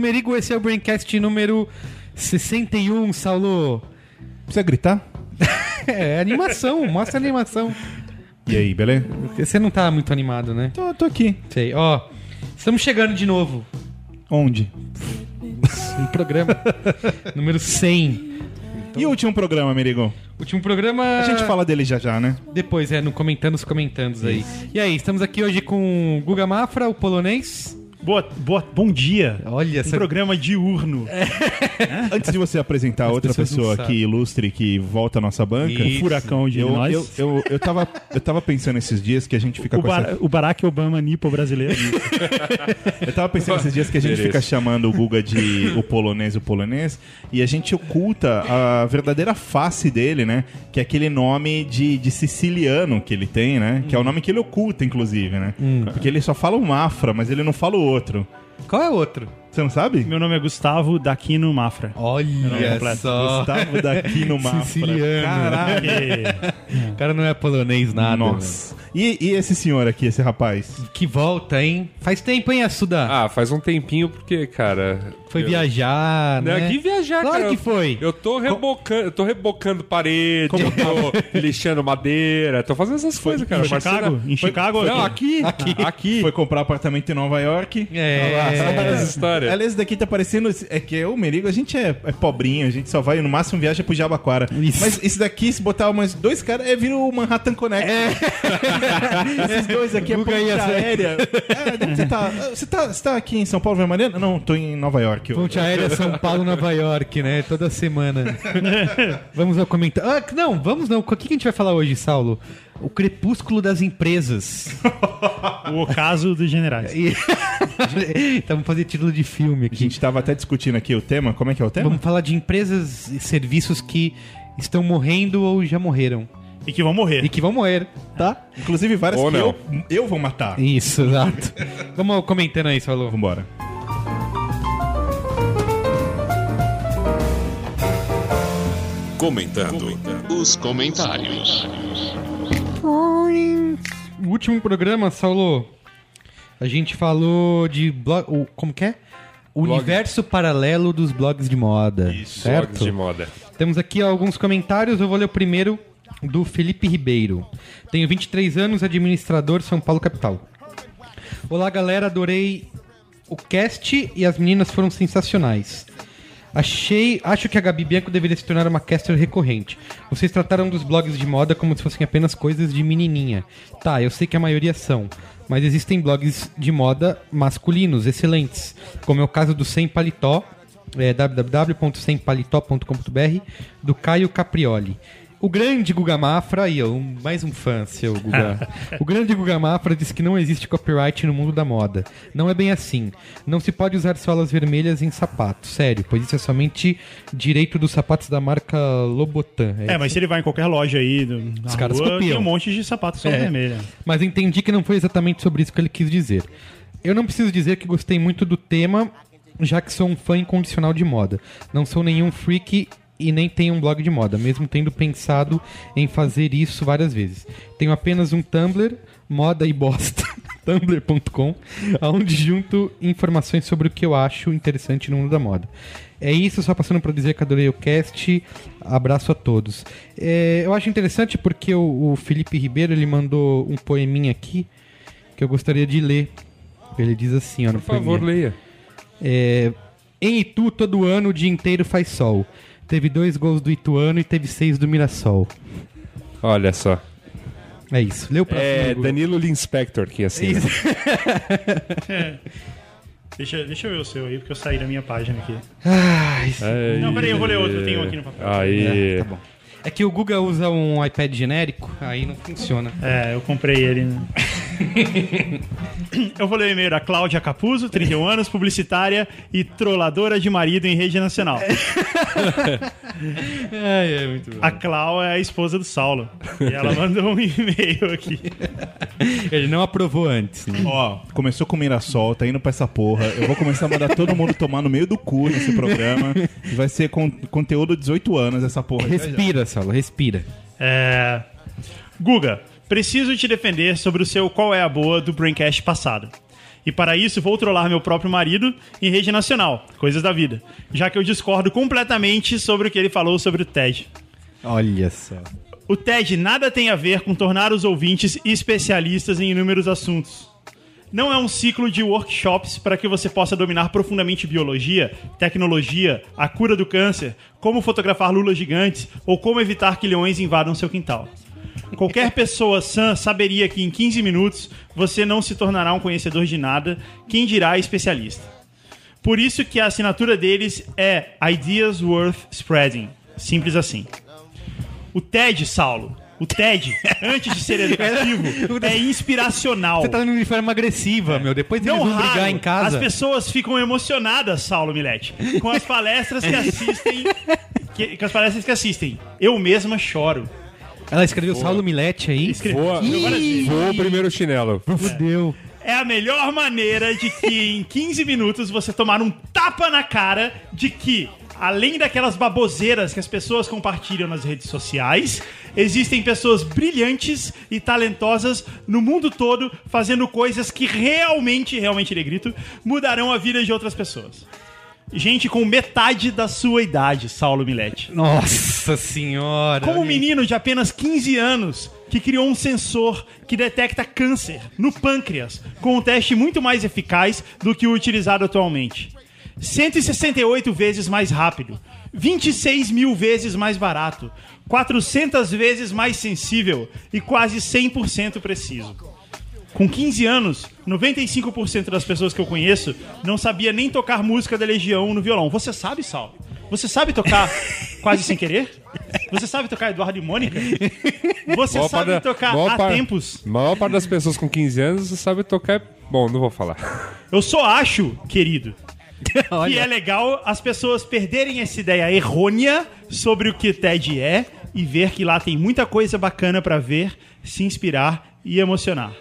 Merigo, esse é o Braincast número 61, Saulo. Precisa gritar? É, animação, mostra a animação. E aí, beleza? Você não tá muito animado, né? Tô, tô aqui. Sei, ó. Estamos chegando de novo Onde? no programa número 100. E o último programa, Merigo? Último programa. A gente fala dele já já, né? Depois, é, no comentando os comentandos aí. E aí, estamos aqui hoje com o Guga Mafra, o polonês. Boa, boa, bom dia. Olha, um essa- programa diurno. Antes de você apresentar As outra pessoa aqui ilustre que volta à nossa banca, Isso. O furacão de eu, nós. eu, eu, eu, tava, eu tava pensando esses dias que a gente fica o, com Bar- essa... o Barack Obama nipo brasileiro. Eu tava pensando esses dias que a gente Mereço. fica chamando o Guga de o polonês, o polonês, e a gente oculta a verdadeira face dele, né? Que é aquele nome de, de siciliano que ele tem, né? Que é o nome que ele oculta, inclusive, né? Porque ele só fala o Mafra, mas ele não fala o outro. Qual é o outro? Você não sabe? Meu nome é Gustavo Daquino Mafra. Olha completo. só. Gustavo daqui no Mafra. Siciliano. Caralho. O cara não é polonês nada. Nossa. E, e esse senhor aqui, esse rapaz? Que volta, hein? Faz tempo, hein, Assuda? Ah, faz um tempinho porque, cara. Foi eu- viajar, Não, né? que viajar, Claro cara. que foi. Eu tô rebocando, eu tô rebocando parede, eu tô lixando madeira, tô fazendo essas coisas, cara. Em Chicago? Em foi- Chicago? Não, Aqui? aqui. Aqui. Aqui. Foi comprar apartamento em Nova York. É. Várias histórias. Aliás, daqui tá parecendo. É que o Merigo, a gente é, é pobrinho, a gente só vai, no máximo, viaja pro Jabaquara. Isso. Mas esse daqui, se botar mais dois caras, é vira o Manhattan Connect. Esses dois aqui é ponte aérea. É, onde você tá? Ah, Você tá, você tá aqui em São Paulo, Mariana? Não, tô em Nova York. Ponte aérea São Paulo, Nova York, né? Toda semana. vamos ao comentário. Ah, não, vamos não. O que que a gente vai falar hoje, Saulo? O crepúsculo das empresas. O ocaso dos generais. E- então vamos fazer título de filme A aqui. gente tava até discutindo aqui o tema. Como é que é o tema? Vamos falar de empresas e serviços que estão morrendo ou já morreram. E que vão morrer. E que vão morrer, tá? Inclusive várias Ou que não. eu, eu vou matar. Isso, exato. vamos comentando aí, Saulo. Vambora. Comentando os comentários. No último programa, Saulo, a gente falou de blog. Como que é? O Blog. universo paralelo dos blogs de moda. Isso, certo? blogs de moda. Temos aqui alguns comentários. Eu vou ler o primeiro do Felipe Ribeiro. Tenho 23 anos, administrador São Paulo capital. Olá, galera. Adorei o cast e as meninas foram sensacionais. Achei, acho que a Gabi Bianco deveria se tornar uma caster recorrente. Vocês trataram dos blogs de moda como se fossem apenas coisas de menininha. Tá, eu sei que a maioria são, mas existem blogs de moda masculinos excelentes, como é o caso do Sem Paletó, é, do Caio Caprioli. O grande Guga Mafra, aí, ó, um- mais um fã, seu Guga. o grande Guga Mafra disse que não existe copyright no mundo da moda. Não é bem assim. Não se pode usar solas vermelhas em sapatos, sério, pois isso é somente direito dos sapatos da marca Lobotan. É, mas se ele vai em qualquer loja aí, Os caras rua, copiam. tem um monte de sapatos só É. vermelha. Mas entendi que não foi exatamente sobre isso que ele quis dizer. Eu não preciso dizer que gostei muito do tema, já que sou um fã incondicional de moda. Não sou nenhum freak e nem tenho um blog de moda, mesmo tendo pensado em fazer isso várias vezes. Tenho apenas um Tumblr, moda e bosta, tumblr.com, onde junto informações sobre o que eu acho interessante no mundo da moda. É isso, só passando para dizer que adorei o cast. Abraço a todos. É, eu acho interessante porque o, o Felipe Ribeiro ele mandou um poeminha aqui que eu gostaria de ler. Ele diz assim, ó, no Por favor, poeminha. leia. É, em Itu, todo ano, o dia inteiro faz sol. Teve dois gols do Ituano e teve seis do Mirassol. Olha só. É isso. O próximo. É. Danilo Linspector que assina. Deixa, deixa eu ver o seu aí, porque eu saí da minha página aqui. Aí. Não, peraí, eu vou ler outro, eu tenho um aqui no papel. Aí. Tá bom. É que o Google usa um iPad genérico, aí não funciona. É, eu comprei ele. Né? eu vou ler o e-mail da Cláudia Capuzzo, 31 anos, publicitária e trolladora de marido em rede nacional. É, é muito bom. A Clau é a esposa do Saulo. E ela mandou um e-mail aqui. Ele não aprovou antes, né? Ó, começou com o Mirassol, tá indo pra essa porra. Eu vou começar a mandar todo mundo tomar no meio do cu nesse programa. Vai ser con conteúdo 18 anos essa porra. Respira, Saulo, respira. É... Guga, preciso te defender sobre o seu qual é a boa do Braincast passado. E para isso vou trollar meu próprio marido em rede nacional, coisas da vida, já que eu discordo completamente sobre o que ele falou sobre o TED. Olha só. O TED nada tem a ver com tornar os ouvintes especialistas em inúmeros assuntos. Não é um ciclo de workshops para que você possa dominar profundamente biologia, tecnologia, a cura do câncer, como fotografar lulas gigantes ou como evitar que leões invadam seu quintal. Qualquer pessoa sã saberia que em 15 minutos você não se tornará um conhecedor de nada, quem dirá especialista. Por isso que a assinatura deles é Ideas Worth Spreading. Simples assim. O TED, Saulo, o TED, antes de ser educativo, é inspiracional. Você tá de forma agressiva, meu. Depois eles Não vão raro, brigar em casa. as pessoas ficam emocionadas, Saulo Milete, com as palestras que assistem. que- com as palestras que assistem. Eu mesma choro. Ela escreveu Saulo Milete aí. Escre- Voa, Ih, várias vezes. voa o primeiro chinelo. Fudeu. É a melhor maneira de que em 15 minutos você tomar um tapa na cara de que, além daquelas baboseiras que as pessoas compartilham nas redes sociais, existem pessoas brilhantes e talentosas no mundo todo fazendo coisas que realmente, realmente, negrito, mudarão a vida de outras pessoas. Gente com metade da sua idade, Saulo Milete. Nossa senhora. Como um menino de apenas 15 anos que criou um sensor que detecta câncer no pâncreas com um teste muito mais eficaz do que o utilizado atualmente. 168 vezes mais rápido, 26 mil vezes mais barato, 400 vezes mais sensível e quase 100% preciso. Com 15 anos, 95% das pessoas que eu conheço não sabia nem tocar música da Legião no violão. Você sabe, Sal? Você sabe tocar quase sem querer? Você sabe tocar Eduardo e Mônica? Você Maior sabe da- tocar há par- tempos? maior parte das pessoas com 15 anos sabe tocar. Bom, não vou falar. Eu só acho, querido, que é legal as pessoas perderem essa ideia errônea sobre o que TED é e ver que lá tem muita coisa bacana pra ver, se inspirar e emocionar.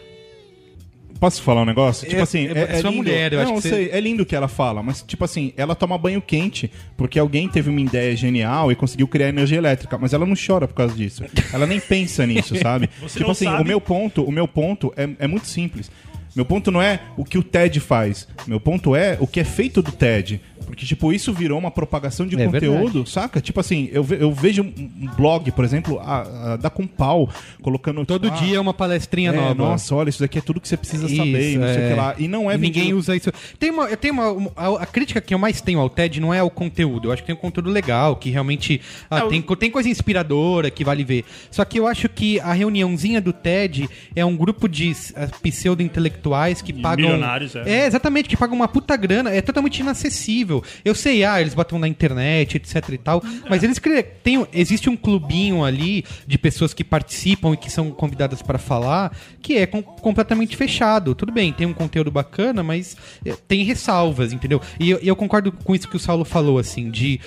Posso falar um negócio? tipo assim, é- é sua mulher, eu não, acho que você- sei, é lindo o que ela fala, mas tipo assim, ela toma banho quente porque alguém teve uma ideia genial e conseguiu criar energia elétrica, mas ela não chora por causa disso. Ela nem pensa nisso, sabe? Você tipo não assim, sabe? o meu ponto, o meu ponto é, é muito simples. Meu ponto não é o que o TED faz. Meu ponto é o que é feito do TED. Porque, tipo, isso virou uma propagação de É conteúdo, saca? Tipo assim, eu, ve- eu vejo um blog, por exemplo, a, a, da Compal, colocando. Todo tipo, ah, dia é uma palestrinha é, nova. Nossa, olha, isso daqui é tudo que você precisa Isso, saber, e não sei o é. que lá. E não é E ninguém vendido- usa isso. Tem uma, eu tenho uma, uma- a, a crítica que eu mais tenho ao TED não é o conteúdo. Eu acho que tem um conteúdo legal, que realmente ah, É, tem, tem coisa inspiradora que vale ver. Só que eu acho que a reuniãozinha do TED é um grupo de ah, pseudo-intelectuais que pagam. milionários, é. é, exatamente, que pagam uma puta grana. É totalmente inacessível. Eu sei, ah, eles batem na internet, etc e tal. Mas eles tem, existe um clubinho ali de pessoas que participam e que são convidadas para falar, que é com- completamente fechado. Tudo bem, tem um conteúdo bacana, mas é, tem ressalvas, entendeu? E eu, eu concordo com isso que o Saulo falou, assim, de.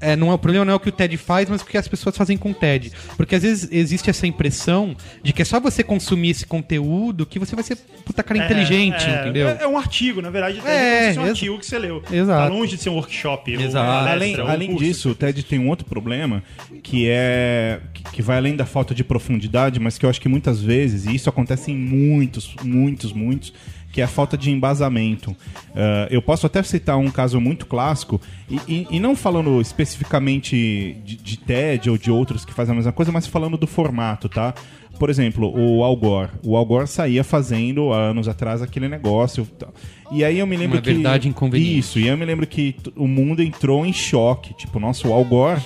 É, não é, o problema não é o que o TED faz, mas o que as pessoas fazem com o TED. Porque às vezes existe essa impressão de que é só você consumir esse conteúdo que você vai ser puta cara inteligente, é, entendeu? É, é um artigo, na verdade, É, é, é um artigo que você leu. Exato. Tá longe de ser um workshop. ou Exato. uma Além, ou um além disso, o TED tem um outro problema que é que vai além da falta de profundidade, mas que eu acho que muitas vezes, e isso acontece em muitos, muitos, muitos, que é a falta de embasamento. Ah, eu posso até citar um caso muito clássico, e, e- e não falando especificamente de, de TED ou de outros que fazem a mesma coisa, mas falando do formato, tá? Por exemplo, o Al Gore. O Al Gore saía fazendo, há anos atrás, aquele negócio. tal. E aí eu me lembro Uma que... verdade inconveniente. Isso, e eu me lembro que o mundo entrou em choque. Tipo, nossa, o Al Gore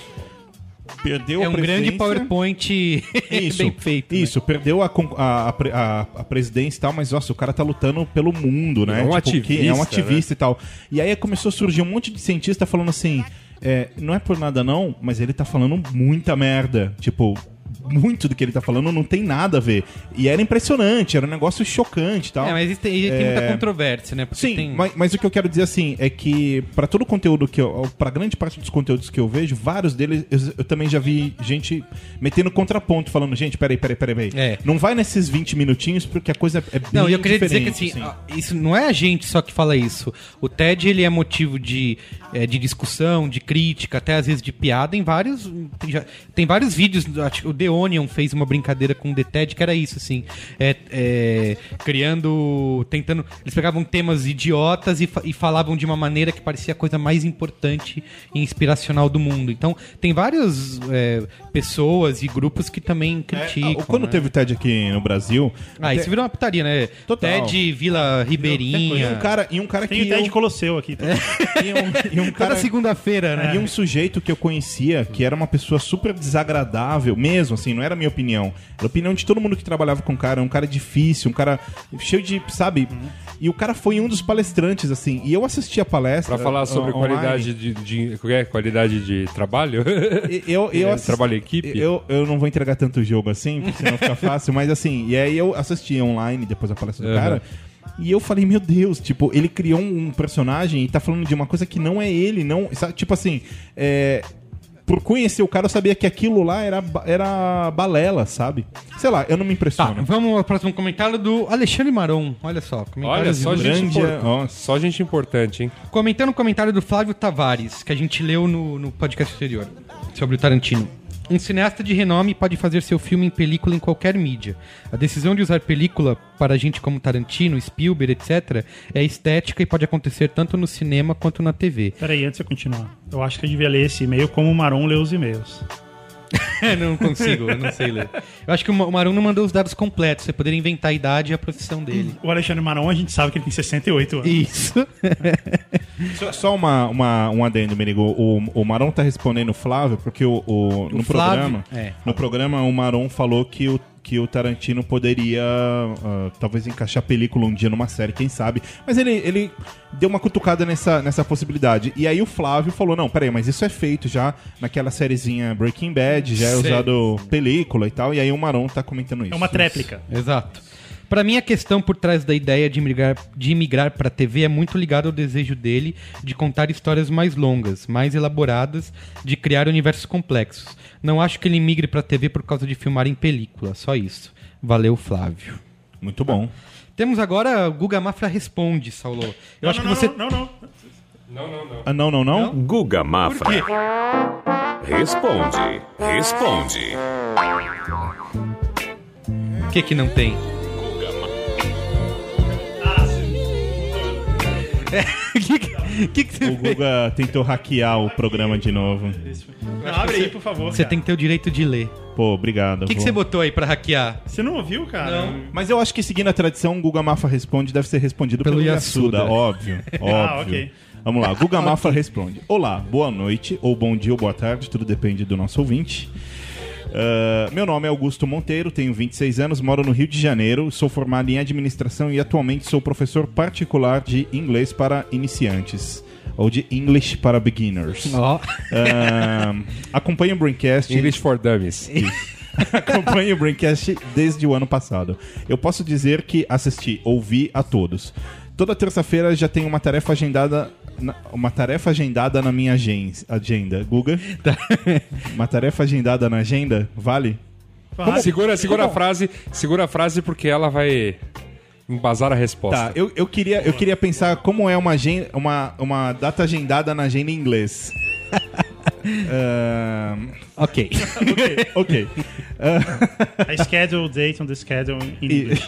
perdeu É a um grande presidência. PowerPoint Isso, bem feito. né? Isso, perdeu a, a, a, a- presidência e tal, mas nossa, o cara tá lutando pelo mundo, né? É um que ativista, é um ativista né? e tal. E aí começou a surgir um monte de cientista falando assim: é, não é por nada não, mas ele tá falando muita merda. Tipo. Muito do que ele tá falando não tem nada a ver. E era impressionante, era um negócio chocante e tal. É, mas isso tem, tem muita controvérsia, né? Porque Sim, tem... mas, mas o que eu quero dizer assim é que pra todo o conteúdo que eu, para grande parte dos conteúdos que eu vejo, vários deles eu, eu também já vi gente metendo contraponto, falando, gente, peraí, peraí, peraí, peraí. É. Não vai nesses 20 minutinhos porque a coisa é bem Não, eu queria dizer que assim, ah, isso não é a gente só que fala isso. O TED ele é motivo de, eh, de discussão, de crítica, até às vezes de piada em vários. Tem, já- tem vários vídeos. acho que O The Onion fez uma brincadeira com o The TED que era isso, assim. É, é, criando. tentando. Eles pegavam temas idiotas e, e falavam de uma maneira que parecia a coisa mais importante e inspiracional do mundo. Então, tem várias eh, pessoas e grupos que também É, criticam. quando né? teve o TED aqui no Brasil. Ah, até- isso virou uma putaria, né? Total. TED Vila e Ribeirinha. um cara, e um cara Tem que. o Ted eu- Colosseu aqui. tá? e um, e um cara, Toda segunda-feira, né? E um sujeito que eu conhecia, que era uma pessoa super desagradável, mesmo, assim, não era a minha opinião. Era a opinião de todo mundo que trabalhava com o cara, um cara difícil, um cara cheio de, sabe? E o cara foi um dos palestrantes, assim, e eu assisti a palestra. Pra falar sobre online. qualidade de, de, é? qualidade de trabalho? Eu, eu É, assisti- trabalho equipe? Eu, eu não vou entregar tanto jogo assim, porque senão fica fácil, mas assim, e aí eu assisti online depois da palestra do Aham. cara. E eu falei, meu Deus, tipo, ele criou um personagem e tá falando de uma coisa que não é ele, não. sabe? Tipo assim, é, por conhecer o cara, eu sabia que aquilo lá era, era balela, sabe? Sei lá, eu não me Tá, impressiono. vamos ao próximo comentário do Alexandre Maron. Olha só, Olha, só do- gente, ó. só gente importante, hein? Comentando o comentário do Flávio Tavares, que a gente leu no, no podcast anterior, sobre o Tarantino. Um cineasta de renome pode fazer seu filme em película em qualquer mídia. A decisão de usar película para gente como Tarantino, Spielberg, etc., é estética e pode acontecer tanto no cinema quanto na TV. Peraí, antes de eu continuar. Eu acho que eu devia ler esse e-mail como o Maron lê os e-mails. não consigo, eu não sei ler. Eu acho que o Ma- o Marum não mandou os dados completos, você poderia inventar a idade e a profissão dele. O Alexandre Maron, a gente sabe que ele tem 68 anos. Isso. Só, só uma, uma, um adendo, Merigo. O, o Maron tá respondendo o Flávio, porque o, o- no Flávio- programa. é. No programa, o Maron falou que o, que o Tarantino poderia ah, talvez encaixar película um dia numa série, quem sabe. Mas ele, ele deu uma cutucada nessa, nessa possibilidade. E aí o Flávio falou: não, peraí, mas isso é feito já naquela sériezinha Breaking Bad, já é Sei. usado película e tal. E aí o Maron tá comentando isso. É uma tréplica. Exato. Pra mim, a questão por trás da ideia de migrar, de migrar pra TV é muito ligada ao desejo dele de contar histórias mais longas, mais elaboradas, de criar universos complexos. Não acho que ele migre pra TV por causa de filmar em película, só isso. Valeu, Flávio. Muito bom. Temos agora o Guga Mafra Responde, Saulo. Eu Não, acho não, que você. não, não, não. Ah, não, não, não? Guga Mafra. Por quê? Responde, responde. O que que não tem? O que, que, que, que você O Guga tentou hackear o programa de novo. Não, abre aí, por favor. Você cara. tem que ter o direito de ler. Pô, obrigado. O que, que você botou aí pra hackear? Você não ouviu, cara? Não. Mas eu acho que seguindo a tradição, o Guga Mafra responde deve ser respondido pelo, Pelo Yasuda, Yasuda. óbvio, óbvio. Ah, ok. Vamos lá, Guga Mafra responde. Olá, boa noite, ou bom dia ou boa tarde, tudo depende do nosso ouvinte. Ah, meu nome é Augusto Monteiro, tenho 26 anos, moro no Rio de Janeiro, sou formado em administração e atualmente sou professor particular de inglês para iniciantes, ou de English para beginners. Ó. Ah, acompanho o Braincast English for Dummies. Acompanho o Braincast desde o ano passado. Eu posso dizer que assisti, ouvi a todos. Toda terça-feira já tenho uma tarefa agendada. na- uma tarefa agendada na minha agen- agenda. Guga? Uma tarefa agendada na agenda? Vale? Segura, segura a frase, segura a frase porque ela vai embasar a resposta. Tá, eu, eu, queria, eu queria pensar como é uma, agenda, uma, uma data agendada na agenda em inglês. Ahn, Ok. ok. A schedule date on the schedule in English.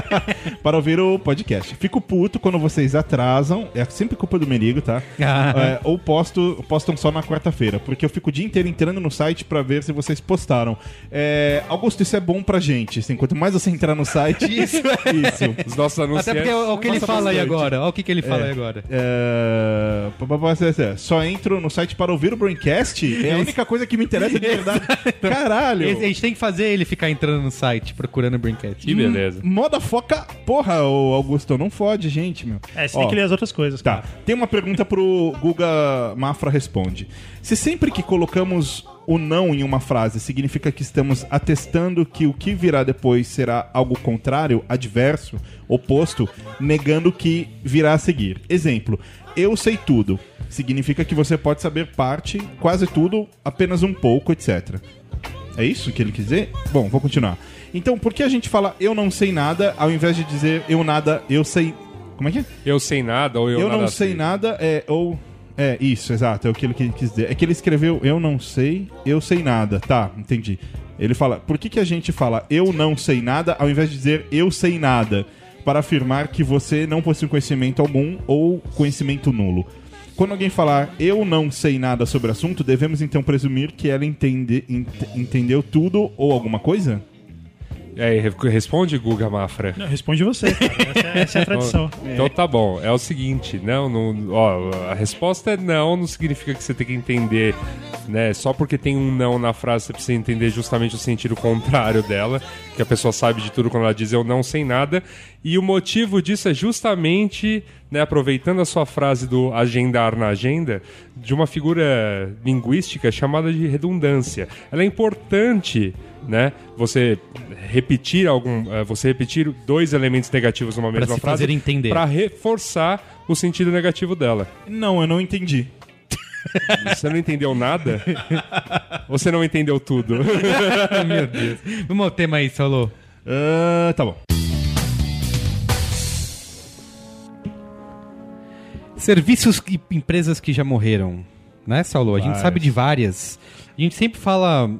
para ouvir o podcast. Fico puto quando vocês atrasam, é sempre culpa do Merigo, tá? Ah. É, ou posto, postam só na quarta-feira, porque eu fico o dia inteiro entrando no site pra ver se vocês postaram. É, Augusto, isso é bom pra gente. Assim, quanto mais você entrar no site, isso. isso. Os nossos Até anunciantes. porque é o que ele fala aí agora. Olha o que, que ele fala aí agora. É, é, é, Só entro no site para ouvir o Braincast? É a única coisa que me interessa de verdade. Caralho! Esse- a gente tem que fazer ele ficar entrando no site procurando o Brinket. Que beleza. Moda foca. Porra, ô Augusto, não fode, gente, meu. É, você Ó, tem que ler as outras coisas, Tá, cara. tem uma pergunta pro Guga Mafra Responde. Se sempre que colocamos o não em uma frase significa que estamos atestando que o que virá depois será algo contrário, adverso, oposto, negando o que virá a seguir. Exemplo, eu sei tudo. Significa que você pode saber parte, quase tudo, apenas um pouco, etc. É isso que ele quis dizer? Bom, vou continuar. Então, por que a gente fala eu não sei nada ao invés de dizer eu nada, eu sei. Como é que é? Eu sei nada ou eu, Eu, nada não sei nada, é, ou. É, isso, exato, é o que ele quis dizer. É que ele escreveu eu não sei, eu sei nada. Tá, entendi. Ele fala, por que, que a gente fala eu não sei nada ao invés de dizer eu sei nada? Para afirmar que você não possui conhecimento algum ou conhecimento nulo. Quando alguém falar eu não sei nada sobre o assunto, devemos então presumir que ela entende, ent- entendeu tudo ou alguma coisa? É, re- responde, Guga Mafra. Não, responde você, cara. Essa, é- essa é a tradição. Então tá bom, é o seguinte, não, não, ó, a resposta é não, não significa que você tem que entender, né? Só porque tem um não na frase você precisa entender justamente o sentido contrário dela, que a pessoa sabe de tudo quando ela diz eu não sei nada. E o motivo disso é justamente, né, aproveitando a sua frase do agendar na agenda, de uma figura linguística chamada de redundância. Ela é importante né? Você repetir algum, eh, você repetir dois elementos negativos numa mesma se frase fazer entender. para reforçar o sentido negativo dela. Não, eu não entendi. Você não entendeu nada? Você não entendeu tudo? Meu Deus. Vamos ao tema aí, Saulo. Ah, tá bom. Serviços e empresas que já morreram, né, Saulo? A gente Várias. sabe de várias. A gente sempre fala,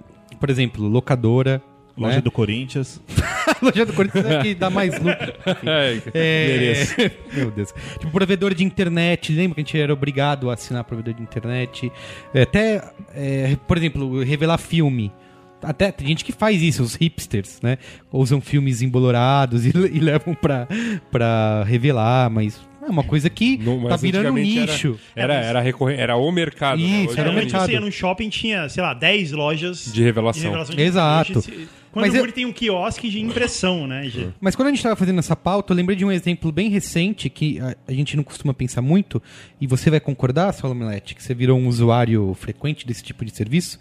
por exemplo, locadora. Loja né? do Corinthians. Loja do Corinthians é que dá mais lucro. É, É... Meu Deus. Tipo, provedor de internet. Lembra que a gente era obrigado a assinar provedor de internet? É, Até, é, por exemplo, revelar filme. Até tem gente que faz isso, os hipsters, né? Usam filmes embolorados e, e levam pra, pra revelar, mas é uma coisa que No- mas tá virando um nicho. Era, era, era, recorrente, era o mercado. né? Isso, Hoje era o é mercado. você ia num shopping tinha, sei lá, 10 lojas De revelação. de Exato. Hoje, se- Quando Mas o eu- tem um quiosque de impressão, né, Gê? Mas quando a gente estava fazendo essa pauta, eu lembrei de um exemplo bem recente que a, a gente não costuma pensar muito, e você vai concordar, Saulo Milete, que você virou um usuário frequente desse tipo de serviço,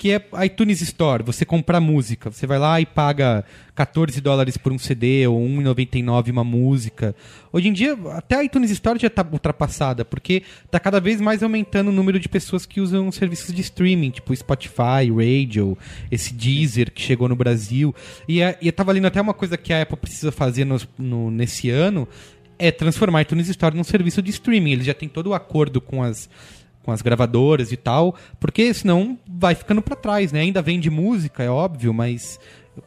que é iTunes Store. Você compra música, você vai lá e paga 14 dólares por um CD ou 1,99 uma música. Hoje em dia, até a iTunes Store já está ultrapassada, porque está cada vez mais aumentando o número de pessoas que usam serviços de streaming, tipo Spotify, Radio, esse Deezer que chegou no Brasil. E, e eu tava lendo até uma coisa que a Apple precisa fazer nos- no- nesse ano, é transformar a iTunes Store num serviço de streaming. Eles já têm todo o acordo com as, com as gravadoras e tal, porque senão vai ficando para trás, né? Ainda vende música, é óbvio, mas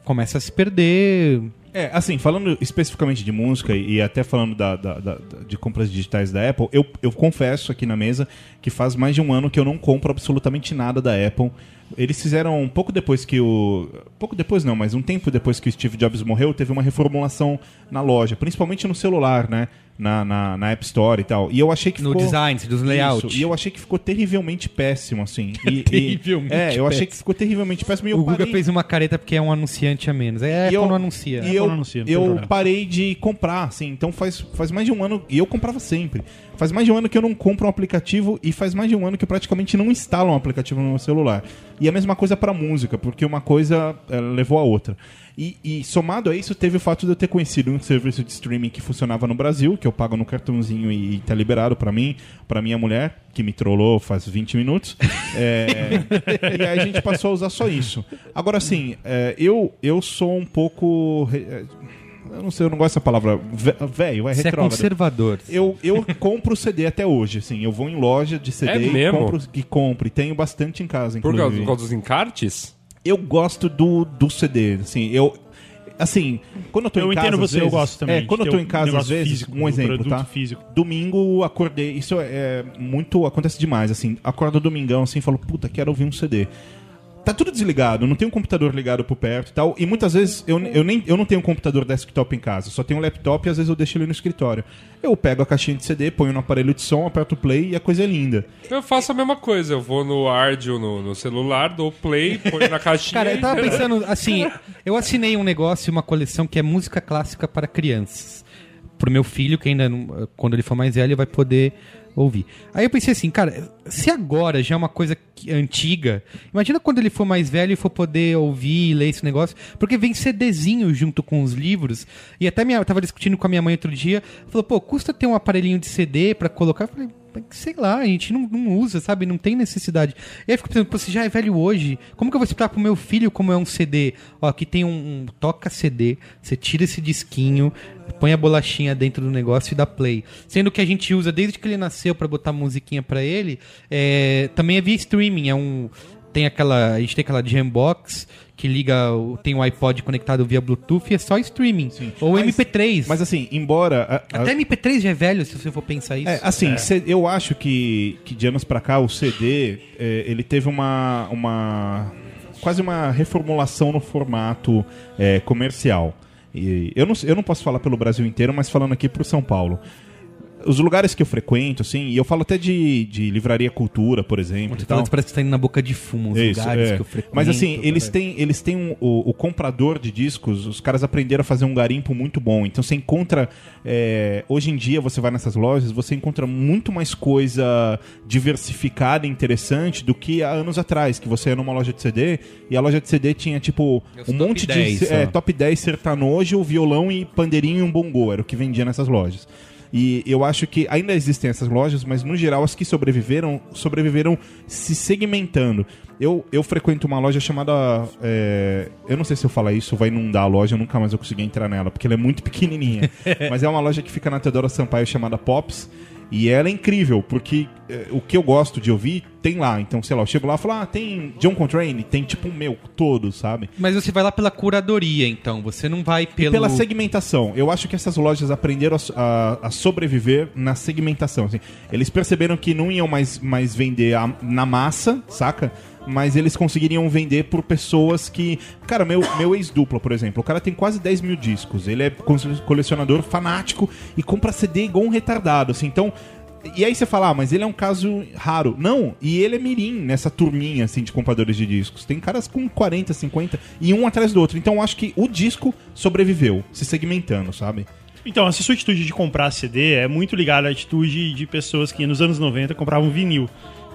começa a se perder. É, assim, falando especificamente de música e até falando da, da- da- de compras digitais da Apple, eu, eu confesso aqui na mesa que faz mais de um ano que eu não compro absolutamente nada da Apple. Eles fizeram um pouco depois que o. Pouco depois não, mas um tempo depois que o Steve Jobs morreu, teve uma reformulação na loja, principalmente no celular, né? Na, na, na App Store e tal. E eu achei que No ficou. design, dos layouts. E eu achei que ficou terrivelmente péssimo, assim. E- e- Terrivelmente É, eu achei que ficou terrivelmente péssimo. E o Guga parei- fez uma careta porque é um anunciante a menos. É, e Apple eu, não anuncia. E eu, anuncia, eu parei de comprar, assim. Então faz, faz mais de um ano. E eu comprava sempre. Faz mais de um ano que eu não compro um aplicativo. E faz mais de um ano que eu praticamente não instalo um aplicativo no meu celular. E a mesma coisa pra música, porque uma coisa eh, levou a outra. E, e somado a isso, teve o fato de eu ter conhecido um serviço de streaming que funcionava no Brasil, que eu pago no cartãozinho e, e tá liberado pra mim, pra minha mulher, que me trollou faz 20 minutos. É, e aí a gente passou a usar só isso. Agora, assim, é, eu, eu sou um pouco. é, Eu não sei, eu não gosto dessa palavra. ve- Velho, é Você é retrógrado. conservador. Eu, eu compro CD até hoje, assim. Eu vou em loja de CD É e mesmo? compro, e compro. E tenho bastante em casa, Por inclusive. causa, por causa dos encartes? eu gosto do, do CD, assim, eu... Assim, quando eu tô Eu em casa, entendo às você, eu vezes- gosto também É, quando eu tô em casa, às vezes, físico, um exemplo, tá? físico. Domingo, acordei, isso é muito, acontece demais, assim, acorda domingão, assim, e falo, puta, quero ouvir um CD. Tá tudo desligado, não tem um computador ligado por perto e tal. E muitas vezes eu, eu, nem, eu não tenho um computador desktop em casa, só tenho um laptop e às vezes eu deixo ele no escritório. Eu pego a caixinha de CD, ponho no aparelho de som, aperto o play e a coisa é linda. Eu faço a mesma coisa. Eu vou no Ardio no, no celular, dou play, ponho na caixinha. Cara, eu tava e- pensando, assim, eu assinei um negócio, uma coleção que é música clássica para crianças. Pro meu filho, que ainda, não- quando ele for mais velho, vai poder ouvir. Aí eu pensei assim, cara, se agora já é uma coisa antiga, imagina quando ele for mais velho e for poder ouvir e ler esse negócio, porque vem CDzinho junto com os livros, e até minha, eu tava discutindo com a minha mãe outro dia, falou, pô, custa ter um aparelhinho de CD pra colocar? Eu falei, sei lá, a gente não, não usa, sabe? Não tem necessidade. E aí eu fico pensando, pô, você já é velho hoje, como que eu vou explicar pro meu filho como é um CD? Ó, aqui tem um, um toca CD, você tira esse disquinho, põe a bolachinha dentro do negócio e dá play. Sendo que a gente usa desde que ele nasceu pra botar musiquinha pra ele, é, também é via streaming, é um tem aquela, a gente tem aquela Jambox que liga, tem o iPod conectado via Bluetooth e é só streaming. Ou Mas- MP3. Mas assim, embora. a- a- Até MP3 já é velho, se você for pensar isso. É, assim, cê- eu acho que, que de anos pra cá o CD é, ele teve uma, uma quase uma reformulação no formato é, comercial. E eu, não, eu não posso falar pelo Brasil inteiro, mas falando aqui pro São Paulo. Os lugares que eu frequento, assim, e eu falo até de, de livraria cultura, por exemplo. Você e tal. falando, parece que você tá indo na boca de fumo, os Isso, lugares é. que eu frequento. Mas assim, eles cara. têm, eles têm um- o, o comprador de discos, os caras aprenderam a fazer um garimpo muito bom. Então você encontra. é, hoje em dia você vai nessas lojas, você encontra muito mais coisa diversificada e interessante do que há anos atrás, que você ia numa loja de CD e a loja de CD tinha tipo Os um monte 10 de é, top 10 sertanojo, violão e pandeirinho e um bongô, era o que vendia nessas lojas. E eu acho que ainda existem essas lojas, mas no geral as que sobreviveram, sobreviveram se segmentando. Eu, eu frequento uma loja chamada. é, eu não sei se eu falar isso, vai inundar a loja, eu nunca mais vou conseguir entrar nela, porque ela é muito pequenininha. mas é uma loja que fica na Teodoro Sampaio chamada Pops. E ela é incrível, porque é, o que eu gosto de ouvir tem lá. Então, sei lá, eu chego lá e falo, ah, tem John Coltrane, tem tipo o meu, todo, sabe? Mas você vai lá pela curadoria, então. Você não vai E pelo... pela segmentação. Eu acho que essas lojas aprenderam a, a- a sobreviver na segmentação. assim. Eles perceberam que não iam mais, mais vender a- na massa, saca? Mas eles conseguiriam vender por pessoas que. Cara, meu, meu ex-dupla, por exemplo, o cara tem quase 10 mil discos. Ele é co- colecionador fanático e compra CD igual um retardado, assim. Então. E aí você fala, ah, mas ele é um caso raro. Não, e ele é mirim nessa turminha, assim, de compradores de discos. Tem caras com 40, 50 e um atrás do outro. Então eu acho que o disco sobreviveu, se segmentando, sabe? Então, essa sua atitude de comprar CD é muito ligada à atitude de pessoas que nos anos 90 compravam vinil.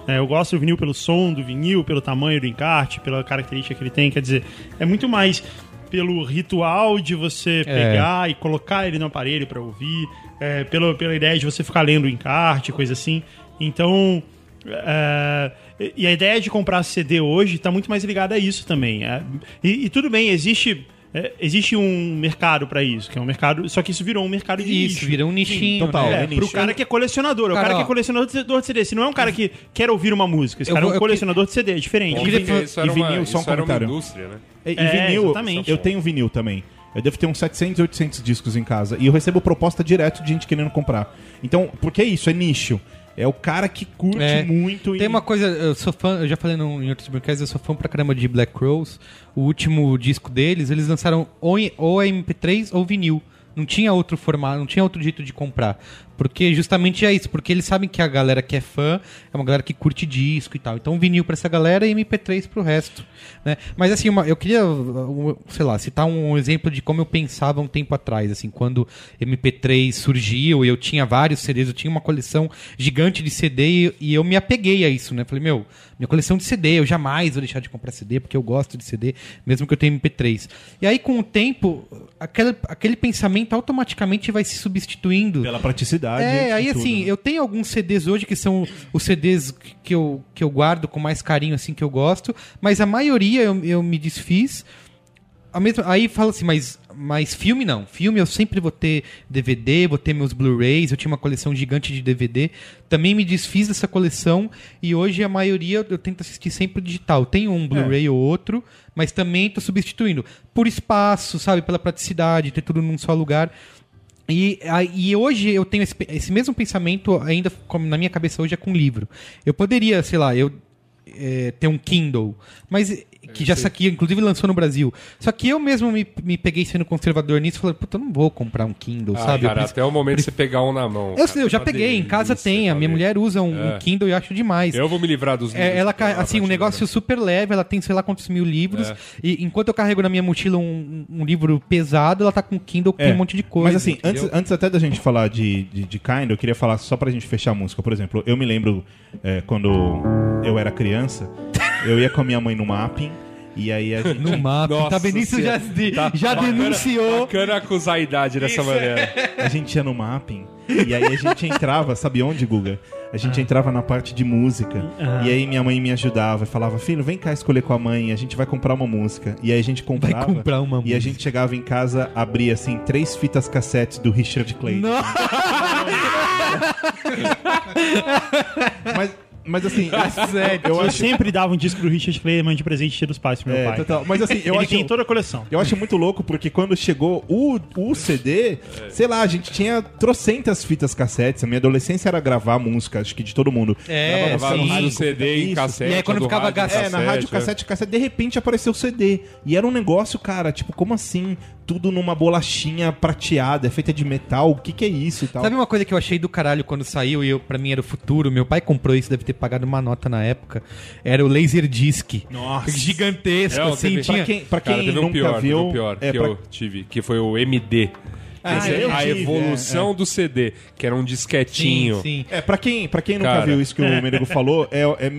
É, eu gosto do vinil pelo som do vinil, pelo tamanho do encarte, pela característica que ele tem. Quer dizer, é muito mais pelo ritual de você pegar e colocar ele no aparelho para ouvir, é, pela, pela ideia de você ficar lendo o encarte, coisa assim. Então, é, e a ideia de comprar CD hoje está muito mais ligada a isso também. é. e, e tudo bem, existe. É, existe um mercado para isso, que é um mercado. Só que isso virou um mercado de Isso, nicho. vira um nichinho. total. né? É, é pro nicho. cara que é colecionador. o Cara, cara que é colecionador de CD. Se não é um cara que quer ouvir uma música, esse Eu cara vou- é um colecionador de CD, é diferente. Bom, porque falar- isso era e uma, vinil, só um isso era uma comentário. indústria, né? E, e É, vinil, exatamente. eu tenho vinil também. Eu devo ter uns 700, 800 discos em casa. E eu recebo proposta direto de gente querendo comprar. Então, porque é isso, é nicho. É o cara que curte É. muito Tem e... uma coisa, eu sou fã, eu já falei no, em outros brinquedos, eu sou fã pra caramba de Black Rose. O último disco deles, eles lançaram ou, em- ou MP3 ou vinil. Não tinha outro formato, não tinha outro jeito de comprar. Porque justamente é isso, porque eles sabem que a galera que é fã é uma galera que curte disco e tal. Então vinil pra essa galera e MP3 pro resto. Né? Mas assim, uma- eu queria, sei lá, citar um exemplo de como eu pensava um tempo atrás, assim, quando MP3 surgiu e eu tinha vários CDs, eu tinha uma coleção gigante de CD e, e eu me apeguei a isso, né? Falei, meu, minha coleção de CD, eu jamais vou deixar de comprar CD porque eu gosto de CD, mesmo que eu tenha MP3. E aí, com o tempo, aquele, aquele pensamento automaticamente vai se substituindo. Pela praticidade. É, aí tudo, assim, né? eu tenho alguns CDs hoje que são os CDs que eu, que eu guardo com mais carinho, assim, que eu gosto, mas a maioria eu, eu me desfiz a mesma, aí fala assim, mas, mas filme não. Filme eu sempre vou ter DVD, vou ter meus Blu-rays, eu tinha uma coleção gigante de DVD. Também me desfiz dessa coleção e hoje a maioria eu tento assistir sempre digital. Tenho um Blu-ray ou outro, mas também tô substituindo. Por espaço, sabe? Pela praticidade, ter tudo num só lugar. E, e hoje eu tenho esse, esse mesmo pensamento ainda como na minha cabeça hoje é com livro. Eu poderia, sei lá, eu é, ter um Kindle, mas que já saquia, inclusive lançou no Brasil. Só que eu mesmo me, me peguei sendo conservador nisso, falei, puta, eu não vou comprar um Kindle, Ah, sabe? Cara, até o momento de você pegar um na mão. eu, cara, sei, eu já uma peguei, em casa tem, a minha mulher usa um, um É. Kindle e eu acho demais. Eu vou me livrar dos livros. É, ela, assim, um negócio super leve, ela tem sei lá quantos mil livros. É. E enquanto eu carrego na minha mochila um, um livro pesado, ela tá com um Kindle que É, tem um monte de coisa. Mas assim, antes, antes até da gente falar de, de, de Kind, eu queria falar só pra gente fechar a música. Por exemplo, eu me lembro é, quando eu era criança, eu ia com a minha mãe no mapping, e aí a gente. No mapa, Nossa tá Benício já, de- Tá já bacana- denunciou. Bacana acusar a idade dessa maneira. A gente ia no mapping e aí a gente entrava, sabe onde, Guga? A gente entrava na parte de música. E aí minha mãe me ajudava e falava: Filho, vem cá escolher com a mãe, a gente vai comprar uma música. E aí a gente comprava. comprar uma E a música. gente chegava em casa, abria assim, três fitas cassetes do Richard Clayton. Mas, mas assim, Sério. eu Eu acho. sempre dava um disco do Richard Clayman de presente dia dos pais pro meu É, pai. total. Mas assim, eu Ele acho. tem toda a coleção. Eu acho muito louco porque quando chegou o, o CD, sei lá, a gente tinha trocentas fitas cassetes. A minha adolescência era gravar música, acho que de todo mundo. É, Gravava sim. no rádio CD Isso. cassete. E aí, quando ficava rádio, gas- É, na rádio cassete, cassete, de repente apareceu o CD. E era um negócio, cara, tipo, como assim? Tudo numa bolachinha prateada, é feita de metal, o que que é isso e tal? Sabe uma coisa que eu achei do caralho quando saiu e eu, pra mim era o futuro? Meu pai comprou isso, deve ter pagado uma nota na época. Era o Laserdisc. Nossa. Gigantesco, É, assim. teve- Tinha... Pra quem, pra quem Cara, teve nunca um pior, viu... teve um pior é, que pra- eu tive, que foi o MD. Ah, eu a tive, evolução do CD, que era um disquetinho. Sim, sim. É, pra quem, pra quem nunca Cara. viu isso que o Menego falou, é, é-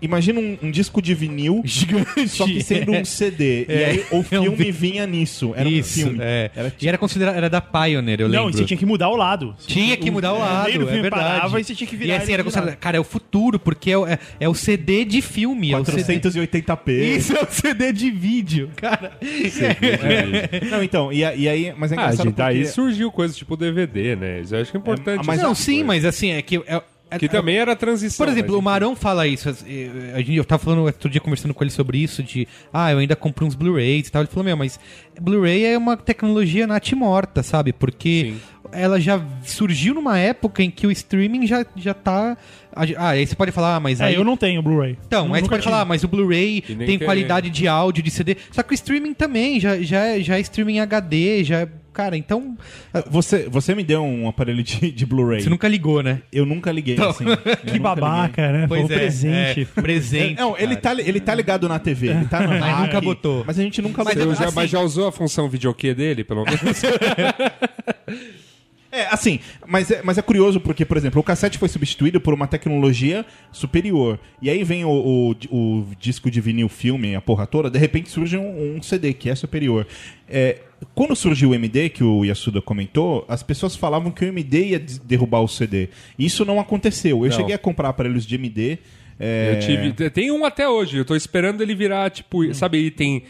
imagina um, um disco de vinil, Gigante. só que sendo um CD. E É. aí o É um filme vi- vinha nisso. Era Isso, um filme. é. Era tipo- E era considerado, era da Pioneer, eu lembro. Não, e você tinha que mudar o lado. Tinha que mudar o lado, meio do é verdade. parava e você tinha que virar E assim, era de considerado, lado. cara, é o futuro, porque é, o- é, é o CD de filme, é o CD... 480p. Isso é o CD de vídeo, cara. Não, então, e, e aí, mas é Ah, engraçado gente, daí porque... surgiu coisa tipo DVD, né? Isso eu acho que é importante. mas não, coisa. sim, mas assim, é que... é- é- Que também era transição. Por exemplo, mas o Marão fala isso. eh, A gente, eu tava falando outro dia conversando com ele sobre isso, de ah, eu ainda compro uns Blu-rays e tal. Ele falou, meu, mas Blu-ray é uma tecnologia natimorta, sabe? Porque Sim. ela já surgiu numa época em que o streaming já, já tá. Ah, aí você pode falar, ah, mas aí. É, eu não tenho Blu-ray. Então, Eu aí você pode falar, ah, mas o Blu-ray tem qualidade de áudio, de CD. Só que o streaming também, já, já, é- já é streaming HD, já é. Cara, então. ah, Você, você me deu um aparelho de, de Blu-ray. Você nunca ligou, né? Eu nunca liguei, assim. Eu Que nunca liguei. babaca, né? Foi um presente. é, presente. Não, ele tá, ele tá ligado na TV, ele tá no Mas nunca botou. Mas a gente nunca Mas botou. já, assim- mas já usou a função videokê dele, pelo menos? É, assim, mas é, mas é curioso porque, por exemplo, o cassete foi substituído por uma tecnologia superior. E aí vem o, o, o disco de vinil filme, a porra toda, de repente surge um, um CD que é superior. É, quando surgiu o MD, que o Yasuda comentou, as pessoas falavam que o MD ia derrubar o CD. Isso não aconteceu. Eu Não. cheguei a comprar aparelhos de MD. É, Eu tive. Tem um até hoje. Eu tô esperando ele virar, tipo, sabe, item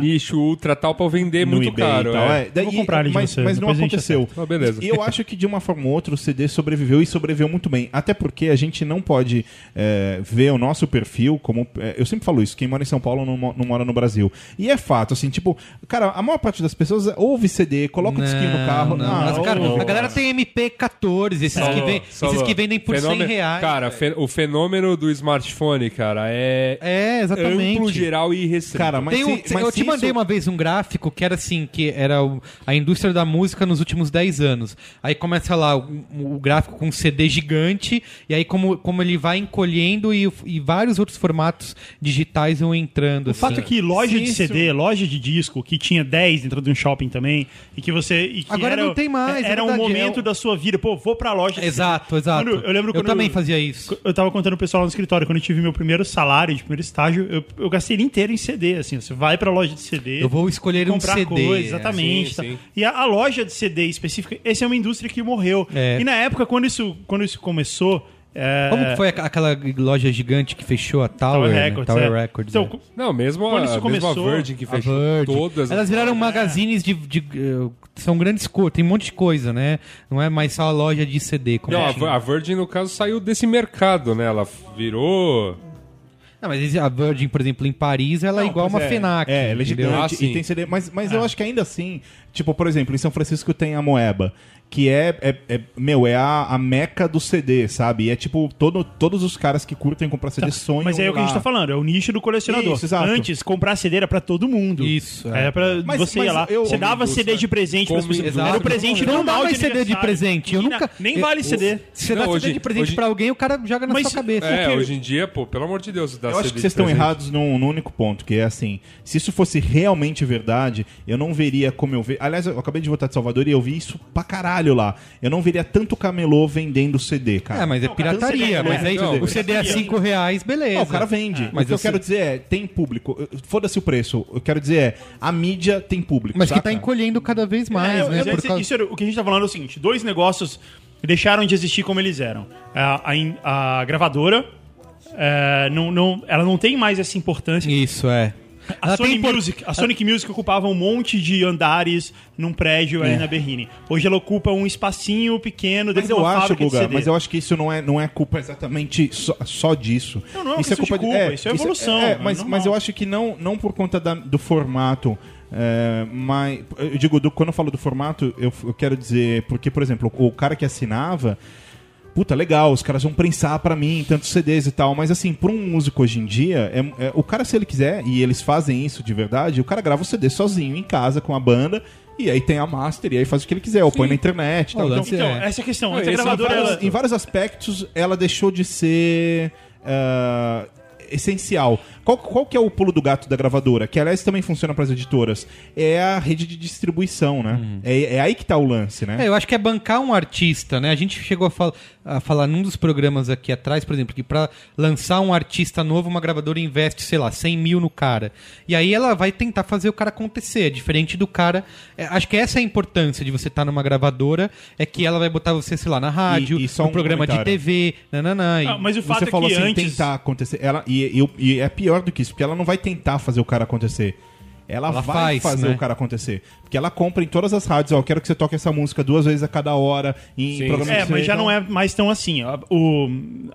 nicho ultra tal pra eu vender no muito eBay caro. e tal. é. é. Daí- vou comprar ele de mas, você, mas não aconteceu. Ah, beleza. E eu acho que de uma forma ou outra o CD sobreviveu e sobreviveu muito bem. Até porque a gente não pode é, ver o nosso perfil como. é, eu sempre falo isso, quem mora em São Paulo não, não mora no Brasil. E é fato, assim, tipo, cara, a maior parte das pessoas ouve CD, coloca o disquinho no carro. Não, ah, mas, cara, ô, a galera tem MP14, esses, que, vem- esses que vendem por 100 Fenômeno- reais. Cara, fe- o fenômeno do smartphone, cara, é, é, exatamente. amplo, geral e irrestrito. Cara, mas Tem um- se- mas eu se te mandei isso- uma vez um gráfico que era assim, que era o- a indústria da música nos últimos 10 anos. Aí começa lá o, o gráfico com um CD gigante, e aí como, como ele vai encolhendo e, e vários outros formatos digitais vão entrando. O fato é que loja de isso- CD, loja de disco, que tinha 10 dentro de um shopping também, e que você. E que Agora era, não tem mais, é Era um verdade, momento é o- da sua vida. Pô, vou pra loja. de Exato, exato. Quando- eu lembro quando também fazia isso. Eu tava contando pro pessoal no escritório, quando eu tive meu primeiro salário de primeiro estágio, eu, eu gastei ele inteiro em CD, assim. Você vai pra loja de CD. Eu vou escolher um CD. coisa, exatamente. sim, tá. sim. E a, a loja de CD específica, essa é uma indústria que morreu. É. E na época, quando isso, quando isso começou, É, Como que foi aqu- aquela loja gigante que fechou a Tower, Tower né? Records. Tower é. Records. Então, é. Não, mesmo Quando a, isso mesmo a começou, Virgin que A fechou Virgin. todas. Elas viraram magazines de, de, eh, São grandes cores, tem um monte de coisa, né? Não é mais só a loja de CD. Como Não, a, tinha. a Virgin, no caso, saiu desse mercado, né? Ela virou. Não, mas a Virgin, por exemplo, em Paris, ela é Não, igual pois uma FENAC. É, ela é gigante Ah, e tem CD. Mas, mas eu acho que ainda assim, tipo, por exemplo, em São Francisco tem a Moeba, que é, é, é- meu, é a, a meca do CD, sabe? E é tipo, todo, todos os caras que curtem comprar CD sonham Mas é o que a gente tá falando, é o nicho do colecionador. Isso. Antes, comprar CD era pra todo mundo. Isso, é. Era pra Mas- você mas ia lá, eu- você dava CD de presente pras como- pessoas. Exato. Era o presente não dá normal mais CD de presente. Eu na- nunca. Nem eu- vale CD. Se você dá Não, CD de presente hoje- pra alguém, o cara joga na sua cabeça. É, porque- hoje em dia, pô, pelo amor de Deus, dá Eu acho CD que vocês estão errados num, num único ponto, que é assim, se isso fosse realmente verdade, eu não veria como eu vejo. Aliás, eu acabei de voltar de Salvador e eu vi isso pra caralho lá. Eu não veria tanto camelô vendendo CD, cara. É, mas é pirataria. Não, Mas aí não, o CD é pirataria. 5 reais, beleza. Não, o cara vende. mas mas o que eu você- quero dizer é, tem público. Foda-se o preço. Eu quero dizer é, a mídia tem público. Mas que saca? tá encolhendo cada vez mais, É, né? Por causa- isso o que a gente tá falando é o seguinte: dois negócios deixaram de existir como eles eram. A, a a gravadora. é, não, não, ela não tem mais essa importância. Isso, é. A Ela Sony, Music, a Sonic Music ocupava um monte de andares num prédio É. ali na Berrine. Hoje ela ocupa um espacinho pequeno Mas dentro de eu uma acho, Guga, mas eu acho que isso não é, não é culpa exatamente só, só disso. Não, não é uma questão de culpa, isso é evolução, É, é mas, normal. mas eu acho que não, não por conta da- do formato. é, mas eu digo, do- quando eu falo do formato, eu, eu quero dizer, porque, por exemplo, o, o cara que assinava. Puta, legal, os caras vão prensar pra mim tantos CDs e tal, mas assim, pra um músico hoje em dia, é, é- o cara, se ele quiser, e eles fazem isso de verdade, o cara grava o CD sozinho em casa com a banda, e aí tem a master, e aí faz o que ele quiser, ou põe na internet e tal. Então, Então, É. essa é a questão. Não, é gravadora. vários- ela- em vários aspectos, ela deixou de ser ah, essencial. Qual, qual que é o pulo do gato da gravadora? Que, aliás, também funciona para as editoras. É a rede de distribuição, né? É, é aí que tá o lance, né? É, eu acho que é bancar um artista, né? A gente chegou a, fal- a falar num dos programas aqui atrás, por exemplo, que pra lançar um artista novo, uma gravadora investe, sei lá, 100 mil no cara. E aí ela vai tentar fazer o cara acontecer, diferente do cara. é, acho que essa é a importância de você estar numa gravadora, é que ela vai botar você, sei lá, na rádio, E- e só no um programa de comentário. TV, nananã. Ah, mas o fato Você é falou que assim, antes. tentar acontecer. Ela, e, e- e é pior do que isso, porque ela não vai tentar fazer o cara acontecer. Ela, Ela vai faz, fazer né? o cara acontecer. Porque ela compra em todas as rádios, ó, eu quero que você toque essa música duas vezes a cada hora, em Sim. programa É, mas já não é mais tão assim. ó. O,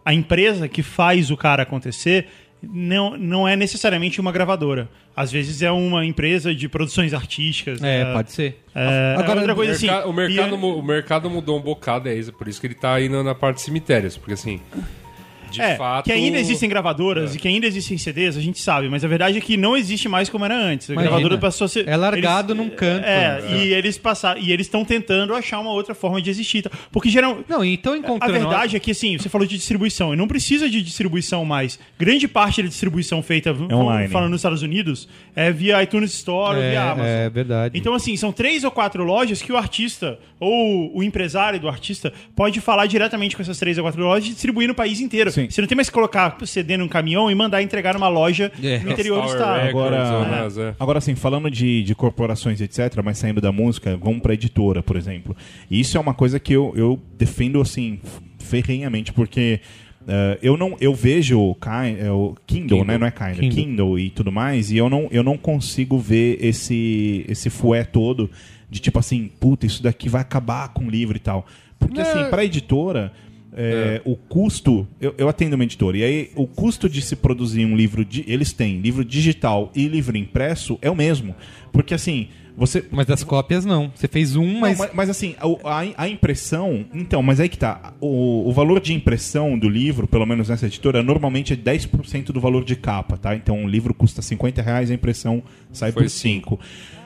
a empresa que faz o cara acontecer não, não é necessariamente uma gravadora. Às vezes é uma empresa de produções artísticas. É, pode ser. É, Agora, outra O, coisa assim. merca- o mercado, e- mu- o mercado mudou um bocado, é isso. Por isso que ele tá indo na parte de cemitérios. Porque assim, de é, fato. que ainda existem gravadoras e que ainda existem CDs, a gente sabe, mas a verdade é que não existe mais como era antes. A Imagina. gravadora passou a ser. É largado num canto. É, e eles passaram. E eles estão tentando achar uma outra forma de existir. tá? Porque geral, Não, e estão A encontrando. verdade é que, assim, você falou de distribuição, e não precisa de distribuição mais. Grande parte da distribuição feita, online. falando nos Estados Unidos, é via iTunes Store ou é, via Amazon. é verdade. Então, assim, são três ou quatro lojas que o artista ou o empresário do artista pode falar diretamente com essas três ou quatro lojas e distribuir no país inteiro. Sim. Você não tem mais que colocar CD num caminhão e mandar entregar numa loja É. no interior do estado. Agora- é. Agora, assim, falando de, de corporações, etc., mas saindo da música, vamos pra editora, por exemplo. E isso é uma coisa que eu, eu defendo, assim, ferrenhamente, porque eh, eu não eu vejo o, Ki- é, o Kindle, né? Não é Kindle, Kindle. Kindle. e tudo mais, e eu não, eu não consigo ver esse, esse fué todo de tipo assim, puta, isso daqui vai acabar com o livro e tal. Porque, Não. assim, pra editora. É, O custo, eu, eu atendo uma editora, e aí o custo de se produzir um livro, di- eles têm livro digital e livro impresso, é o mesmo. Porque assim, você. Mas das cópias não. Você fez um, Não, mas. mas, mas assim, a, a- a impressão. Então, mas aí que tá. O, o valor de impressão do livro, pelo menos nessa editora, normalmente é 10% do valor de capa, tá? Então o livro custa 50 reais, a impressão sai Foi por 5.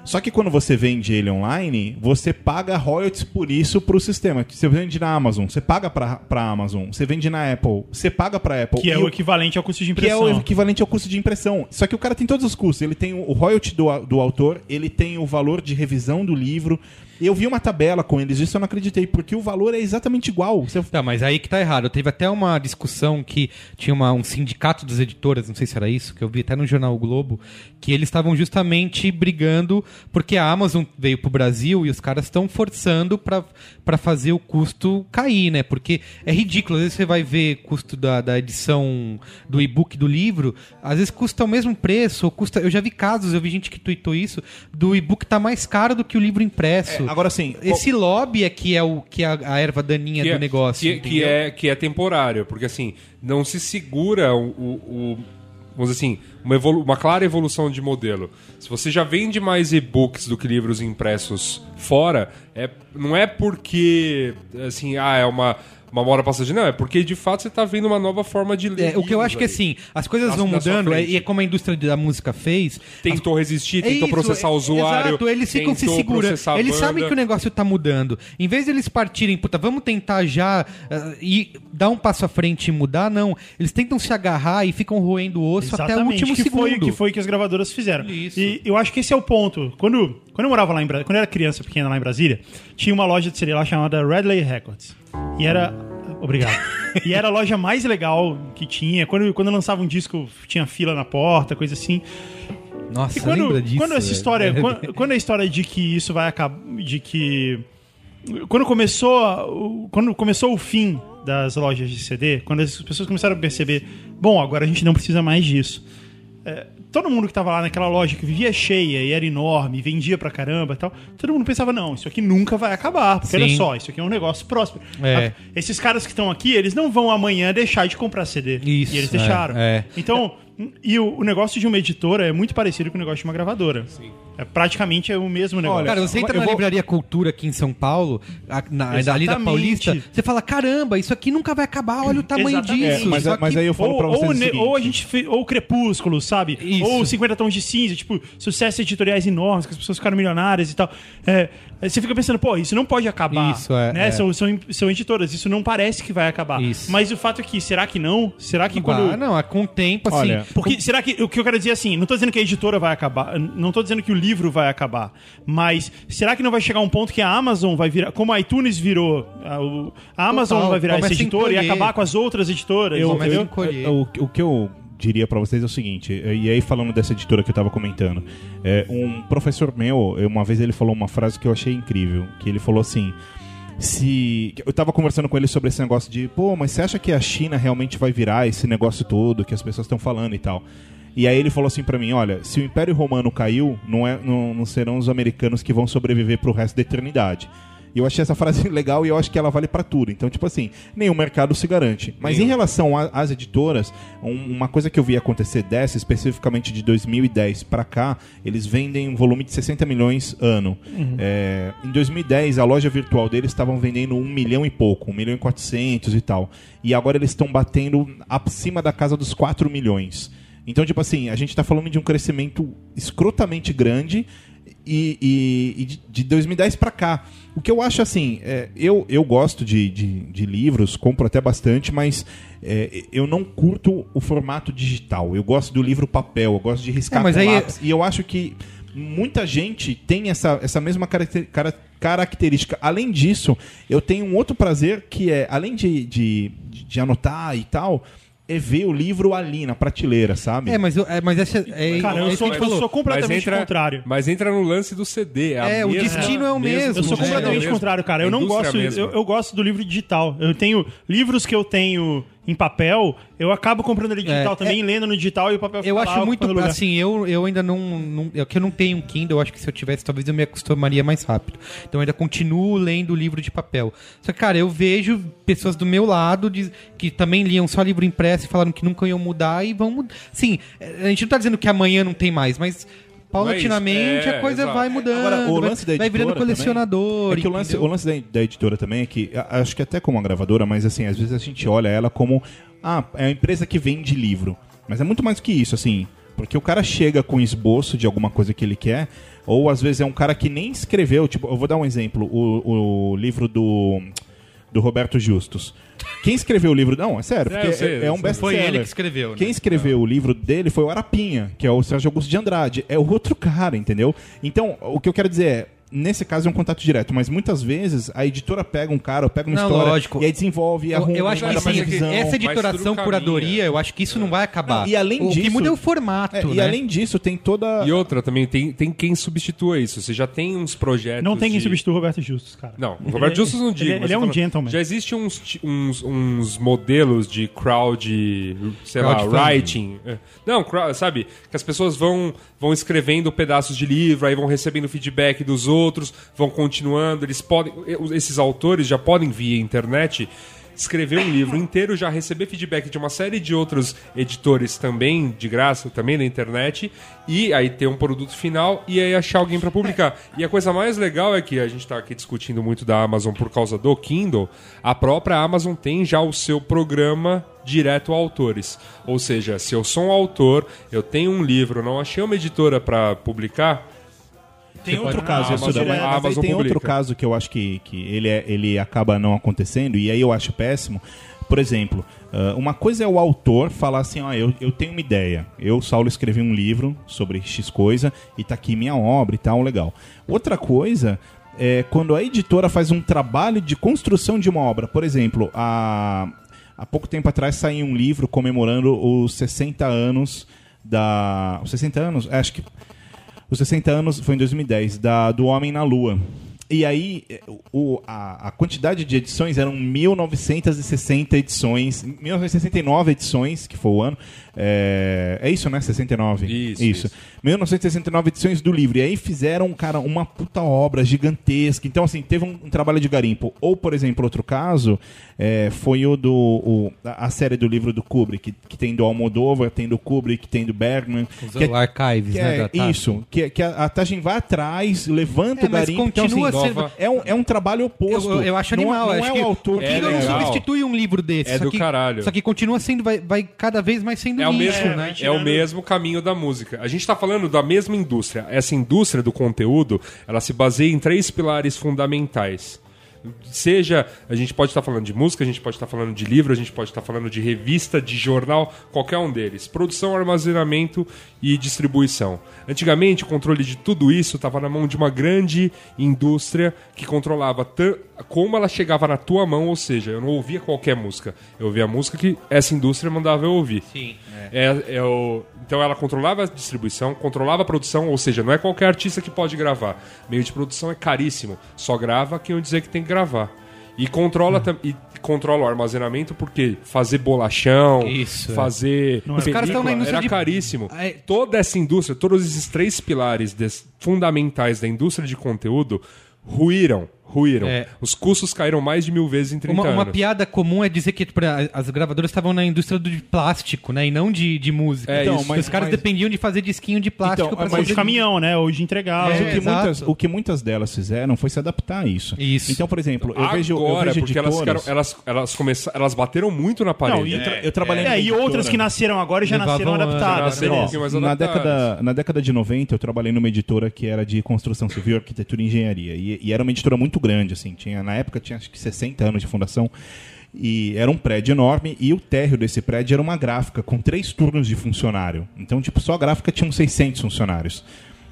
Só que quando você vende ele online, você paga royalties por isso pro sistema. Você vende na Amazon, você paga pra, pra Amazon. Você vende na Apple, você paga pra Apple. Que é o equivalente ao custo de que é impressão. o equivalente ao custo de impressão. Só que o cara tem todos os custos. Ele tem o o royalty do, do autor, ele tem o valor de revisão do livro, Eu vi uma tabela com eles, isso eu não acreditei, porque o valor é exatamente igual. Você... Tá, mas aí que tá errado. Teve até uma discussão que tinha uma- um sindicato das editoras, não sei se era isso, que eu vi até no jornal o Globo, que eles estavam justamente brigando porque a Amazon veio pro Brasil e os caras estão forçando pra fazer o custo cair, né? Porque é ridículo. Às vezes você vai ver custo da, da edição do e-book do livro, às vezes custa o mesmo preço, ou custa. Eu já vi casos, eu vi gente que tweetou isso, do e-book tá mais caro do que o livro impresso. É, agora sim, Esse lobby é que é, o, que é a, erva daninha do negócio. Que, que é, que é temporário, porque assim, não se segura o. o- o- vamos dizer assim, uma, uma clara evolução de modelo. Se você já vende mais e-books do que livros impressos fora, é, não é porque assim, ah, é uma. Uma moda passageira, não, é porque de fato você está vendo uma nova forma de ler. É, o que eu acho que aí. assim, as coisas vão mudando, é, e é como a indústria da música fez. Tentou resistir, É tentou isso, processar o é- usuário. Exato, eles ficam se segurando. Eles banda. sabem que o negócio tá mudando. Em vez de eles partirem, puta, vamos tentar já ah, e dar um passo à frente e mudar, não. Eles tentam se agarrar e ficam roendo o osso até o último que segundo. Foi, que foi que as gravadoras fizeram. Isso. E eu acho que esse é o ponto. Quando, quando eu morava lá em Brasília, quando eu era criança pequena lá em Brasília, tinha uma loja de CD lá chamada Redley Records. E era. Obrigado. e era a loja mais legal que tinha. Quando, quando lançava um disco, tinha fila na porta, coisa assim. Nossa, E quando, lembra disso? quando essa história. quando, quando a história de que isso vai acabar. De que. Quando começou, quando começou o fim das lojas de CD, quando as pessoas começaram a perceber, bom, agora a gente não precisa mais disso. É, todo mundo que tava lá naquela loja que vivia cheia e era enorme, vendia pra caramba e tal, todo mundo pensava, não, isso aqui nunca vai acabar, porque Sim. olha só, isso aqui é um negócio próspero. É. Esses caras que estão aqui, eles não vão amanhã deixar de comprar CD. Isso, e eles é, deixaram. é. Então, e o, o negócio de uma editora é muito parecido com o negócio de uma gravadora. É, praticamente é o mesmo negócio. Cara, você entra eu na vou- livraria Cultura aqui em São Paulo, a- na, ali da. Paulista, você fala, caramba, isso aqui nunca vai acabar, olha o tamanho Exatamente. disso. É, mas, Só mas que- aí eu falo ou, pra vocês ou, o ne- ou a gente fez, ou Crepúsculo, sabe? Isso. Ou 50 tons de cinza, tipo, sucessos editoriais enormes, que as pessoas ficaram milionárias e tal. É, você fica pensando, pô, isso não pode acabar. Isso, é, né? é. São, são, são editoras, isso não parece que vai acabar. Isso. Mas o fato é que, será que não? Será que quando. Ah, não, é com o tempo, assim. Olha, Porque será que o que eu quero dizer é assim, não tô dizendo que a editora vai acabar, não tô dizendo que o livro vai acabar, mas será que não vai chegar um ponto que a Amazon vai virar, como a iTunes virou, a, a Amazon Total, vai virar essa editora e acabar com as outras editoras, Eu, entendeu? o, o que eu diria pra vocês é o seguinte, e aí falando dessa editora que eu tava comentando, é, um professor meu, uma vez ele falou uma frase que eu achei incrível, que ele falou assim, se eu tava conversando com ele sobre esse negócio de, pô, mas você acha que a China realmente vai virar esse negócio todo que as pessoas estão falando e tal? E aí ele falou assim pra mim, olha, se o Império Romano caiu, não, é, não, não serão os americanos que vão sobreviver pro resto da eternidade. E eu achei essa frase legal e eu acho que ela vale pra tudo. Então, tipo assim, nenhum mercado se garante. Mas em relação às editoras, um- uma coisa que eu vi acontecer dessa, especificamente de 2010 pra cá, eles vendem um volume de 60 milhões ano. É, em 2010, a loja virtual deles estavam vendendo um milhão e pouco, um milhão e quatrocentos e tal. E agora eles estão batendo acima da casa dos 4 milhões. Então, tipo assim, a gente tá falando de um crescimento escrotamente grande e, e- e de, de 2010 pra cá. O que eu acho assim, é, eu, eu gosto de, de, de livros, compro até bastante, mas é, eu não curto o formato digital. Eu gosto do livro papel, eu gosto de riscar É, mas com aí- lápis. E eu acho que muita gente tem essa, essa mesma caracter- cara- característica. Além disso, eu tenho um outro prazer que é, além de, de, de anotar e tal, é ver o livro ali na prateleira, sabe? É, mas, eu, é, mas essa é. Cara, eu é isso sou, gente eu sou completamente entra, contrário. Mas entra no lance do CD. a É, o destino é o mesmo. Eu sou É, completamente mesmo. contrário, cara. Eu não indústria gosto. Eu, eu gosto do livro digital. Eu tenho livros que eu tenho em papel, eu acabo comprando ele digital É, também, lendo no digital e o papel Eu acho muito. Assim, eu, eu ainda não. não eu, que eu não tenho um Kindle, eu acho que se eu tivesse, talvez eu me acostumaria mais rápido. Então eu ainda continuo lendo o livro de papel. Só que, cara, eu vejo pessoas do meu lado de- que também liam só livro impresso e falaram que nunca iam mudar e vão mudar. Sim, a gente não tá dizendo que amanhã não tem mais, mas. Paulatinamente É, a coisa exato. vai mudando, Agora, o vai- lance da vai virando colecionador. É que o lance, o lance da, da editora também é que, acho que até como uma gravadora, mas assim, às vezes a gente olha ela como, ah, é a empresa que vende livro. Mas é muito mais do que isso, assim, porque o cara chega com esboço de alguma coisa que ele quer, ou às vezes é um cara que nem escreveu, tipo, eu vou dar um exemplo, o, o livro do, do Roberto Justus. Quem escreveu o livro? Não, é sério, É, porque eu sei, é, é um best-seller. Foi ele que escreveu, né? Quem escreveu o livro dele foi o Arapinha, que é o Sérgio Augusto de Andrade. É o outro cara, entendeu? Então, o que eu quero dizer é, nesse caso é um contato direto, mas muitas vezes a editora pega um cara, ou pega uma Não, história lógico. e aí desenvolve, e Eu, arruma, eu acho que sim, essa editoração, curadoria, eu acho que isso não vai acabar. Não, e além o que disso- muda é o formato, É, né? E além disso, tem toda. E outra também, tem, tem quem substitua isso. Você já tem uns projetos. Não tem quem de... substitua o Roberto Justus, cara. Não, o Roberto Justus não digo. Ele, mas ele é um falando, gentleman. Já existe uns, uns, uns modelos de crowd, sei lá, Crowdfunding. writing. É. Não, crowd, sabe? Que as pessoas vão, vão escrevendo pedaços de livro, aí vão recebendo feedback dos outros, vão continuando. Eles podem. Esses autores já podem via internet escrever um livro inteiro, já receber feedback de uma série de outros editores também, de graça, também na internet, e aí ter um produto final e aí achar alguém para publicar. E a coisa mais legal é que a gente está aqui discutindo muito da Amazon por causa do Kindle, a própria Amazon tem já o seu programa direto a autores. Ou seja, se eu sou um autor, eu tenho um livro, não achei uma editora para publicar, Tem outro caso, a isso daí, mas tem outro caso que eu acho que, que ele, é, ele acaba não acontecendo, e aí eu acho péssimo. Por exemplo, ah, uma coisa é o autor falar assim, ó, eu, eu tenho uma ideia. Eu, Saulo, escrevi um livro sobre X coisa e tá aqui minha obra e tal, legal. Outra coisa é quando a editora faz um trabalho de construção de uma obra. Por exemplo, há, há pouco tempo atrás saiu um livro comemorando os 60 anos da... Os 60 anos? É, Acho que os 60 anos foi em 2010, da, do Homem na Lua. E aí, o, a, a quantidade de edições eram 1960 edições, 1969 edições, que foi o ano. É, é isso, né? 69? Isso, isso. 1969 edições do livro. E aí fizeram, cara, uma puta obra gigantesca. Então, assim, teve um, um trabalho de garimpo. Ou, por exemplo, outro caso, é, foi o do. o- a série do livro do Kubrick, que, que tem do Almodóvar, tem do Kubrick, tem do Bergman. Os que é- archives, que né? é isso, que, que a, a Tajin vai atrás, levanta É, o mas garimpo. então, continua assim, sendo- é, um, é um trabalho oposto. Eu, eu acho Não- animal. Não, acho é que o autor o que É não substitui um livro desse. É só do que, caralho. Só que continua sendo, vai, vai cada vez mais sendo É o mesmo, né? é o mesmo caminho da música. A gente está falando da mesma indústria. Essa indústria do conteúdo, ela se baseia em três pilares fundamentais. Seja, a gente pode estar falando de música, a gente pode estar falando de livro, a gente pode estar falando de revista, de jornal, qualquer um deles. Produção, armazenamento e distribuição. Antigamente, o controle de tudo isso estava na mão de uma grande indústria que controlava tan- como ela chegava na tua mão, ou seja, eu não ouvia qualquer música. Eu ouvia a música que essa indústria mandava eu ouvir. Sim. É, é o- então ela controlava a distribuição, controlava a produção, ou seja, não é qualquer artista que pode gravar. Meio de produção é caríssimo. Só grava quem eu dizer que tem que gravar. E controla, tam- e controla o armazenamento porque fazer bolachão, Isso, é. fazer Os caras estão na indústria era de- caríssimo. É. Toda essa indústria, todos esses três pilares des- fundamentais da indústria de conteúdo ruíram, ruíram. É. Os custos caíram mais de mil vezes em 30 Uma, uma anos. piada comum é dizer que tipo, a- as gravadoras estavam na indústria do de plástico, né? E não de, de música. É Então, mas- Os caras mas- dependiam de fazer disquinho de plástico Então, pra mas Ou de caminhão, né? Ou de entregar. Mas É, o, que muitas, o que muitas delas fizeram foi se adaptar a isso. Isso. Então, por exemplo, eu vejo, eu Agora, vejo porque elas, editoras... ficaram, elas, elas, começaram, elas bateram muito na parede. Não, e, eu, tra- eu trabalhei é, e outras que nasceram agora já Levavam nasceram adaptadas. nasceram né? um na década, na década de 90, eu trabalhei numa editora que era de construção civil, arquitetura e engenharia. E, e era uma editora muito grande, assim. Tinha, na época tinha acho que 60 anos de fundação. E era um prédio enorme e o térreo desse prédio era uma gráfica com três turnos de funcionário. Então, tipo, só a gráfica tinha uns 600 funcionários.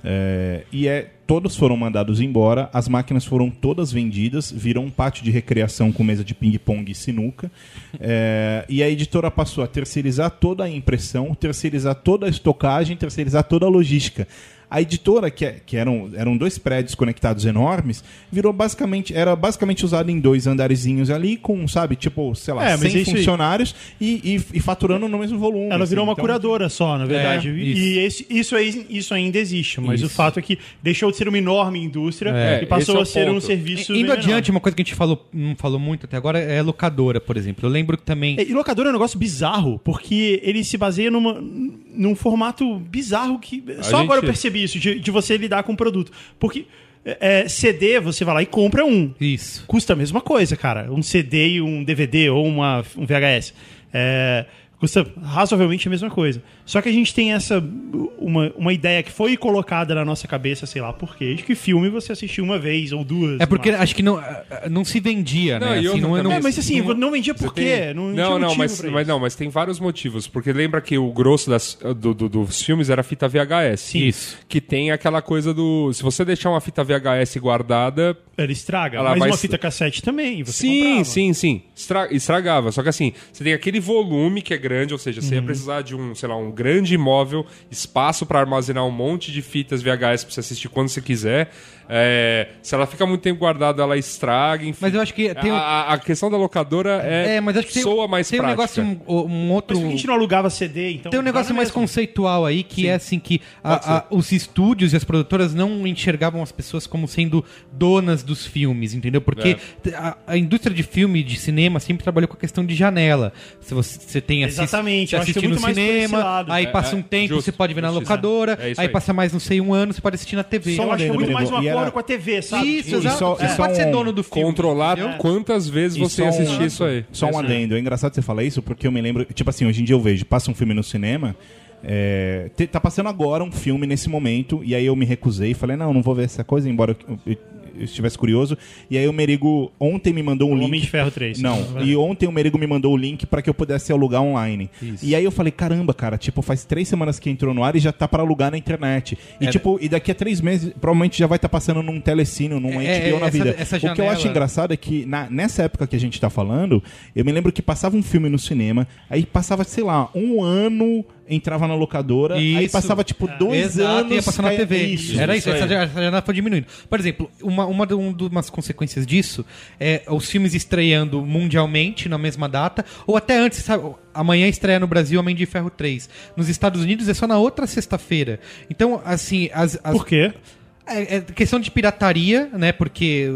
É, e é, todos foram mandados embora, as máquinas foram todas vendidas, virou um pátio de recreação com mesa de ping-pong e sinuca. É, e a editora passou a terceirizar toda a impressão, terceirizar toda a estocagem, terceirizar toda a logística. A editora, que, é- que eram, eram dois prédios conectados enormes, virou basicamente, era basicamente usada em dois andarezinhos ali, com, sabe, tipo, sei lá, É, mas 100 isso aí- funcionários e, e- e faturando no mesmo volume. Ela assim. virou uma Então, curadora só, na verdade. É, e esse- isso, aí, isso ainda existe, mas Isso. o fato é que deixou de ser uma enorme indústria É, e passou é a ser um ponto. serviço. Indo menor. adiante, uma coisa que a gente falou, não falou muito até agora é locadora, por exemplo. Eu lembro que também. E locadora é um negócio bizarro, porque ele se baseia numa, num formato bizarro que. Só gente- agora eu percebi isso, de, de você lidar com o produto. Porque é, CD, você vai lá e compra um. Isso. Custa a mesma coisa, cara. Um CD e um DVD ou uma, um VHS. É, custa razoavelmente a mesma coisa. Só que a gente tem essa uma, uma ideia que foi colocada na nossa cabeça, sei lá por quê, de que filme você assistiu uma vez ou duas. É porque acho que não, ah, ah, não se vendia, Não, né? Assim, não, também- não, É, mas assim, não- não vendia por quê? tem- Não, Não, tinha não, mas, pra mas não, mas tem vários motivos. Porque lembra que o grosso das, do- do- dos filmes era fita VHS. Sim. Isso. Que tem aquela coisa do. Se você deixar uma fita VHS guardada. Ela estraga. Ela mas vai uma fita cassete também. Você sim, comprava. sim, sim. Estra- estragava. Só que assim, você tem aquele volume que é grande, ou seja, Uhum. você ia precisar de um, sei lá, um grande imóvel, espaço para armazenar um monte de fitas VHS pra você assistir quando você quiser. É, se ela fica muito tempo guardada, ela estraga, enfim. Mas eu acho que tem a, a- questão da locadora é, É, mas acho que tem, soa mais tem um prática. negócio, um, um outro... Mas a gente não alugava CD, então. Tem um negócio na mais mesma. conceitual aí, que é assim que a- a- os estúdios e as produtoras não enxergavam as pessoas como sendo donas dos filmes, entendeu? Porque É. a, a indústria de filme e de cinema sempre trabalhou com a questão de janela. Se você, você tem assist, Exatamente, é no muito mais por esse cinema, lado. aí É, passa é, um tempo, justo, você pode ver na justo. locadora, É isso aí aí. passa mais não sei um ano, você pode assistir na TV. Só eu acho é muito mais um Merigo. E acordo era- com a TV, sabe? Isso, E exato. só- Você e só pode ser dono do filme. Controlar entendeu? quantas vezes E você um- assistir isso aí. Só um adendo. É engraçado você falar isso porque eu me lembro. Tipo assim, hoje em dia eu vejo, passa um filme no cinema. é, te- tá passando agora um filme nesse momento. E aí eu me recusei. Falei, não, não vou ver essa coisa, embora eu- eu estivesse curioso. E aí o Merigo ontem me mandou um O link. Homem de Ferro 3. Não, e ontem o Merigo me mandou o link pra que eu pudesse alugar online. E aí eu falei, caramba, cara, tipo, faz três semanas que entrou no ar e já tá pra alugar na internet. E É. tipo, e daqui a três meses, provavelmente já vai estar passando num telecine, num É, HBO na essa- vida. essa O que eu janela- acho engraçado é que na- nessa época que a gente tá falando, eu me lembro que passava um filme no cinema, aí passava, sei lá, um ano entrava na locadora, aí Isso. passava tipo dois Exato, anos. ia passar na TV. Isso, Era isso, aí. essa, janela foi diminuindo. Por exemplo, uma, uma, de- um, de umas consequências disso é os filmes estreando mundialmente na mesma data, ou até antes, sabe? Amanhã estreia no Brasil Homem de Ferro 3. Nos Estados Unidos é só na outra sexta-feira. Então, assim, as. as Por quê? é, é questão de pirataria, né? Porque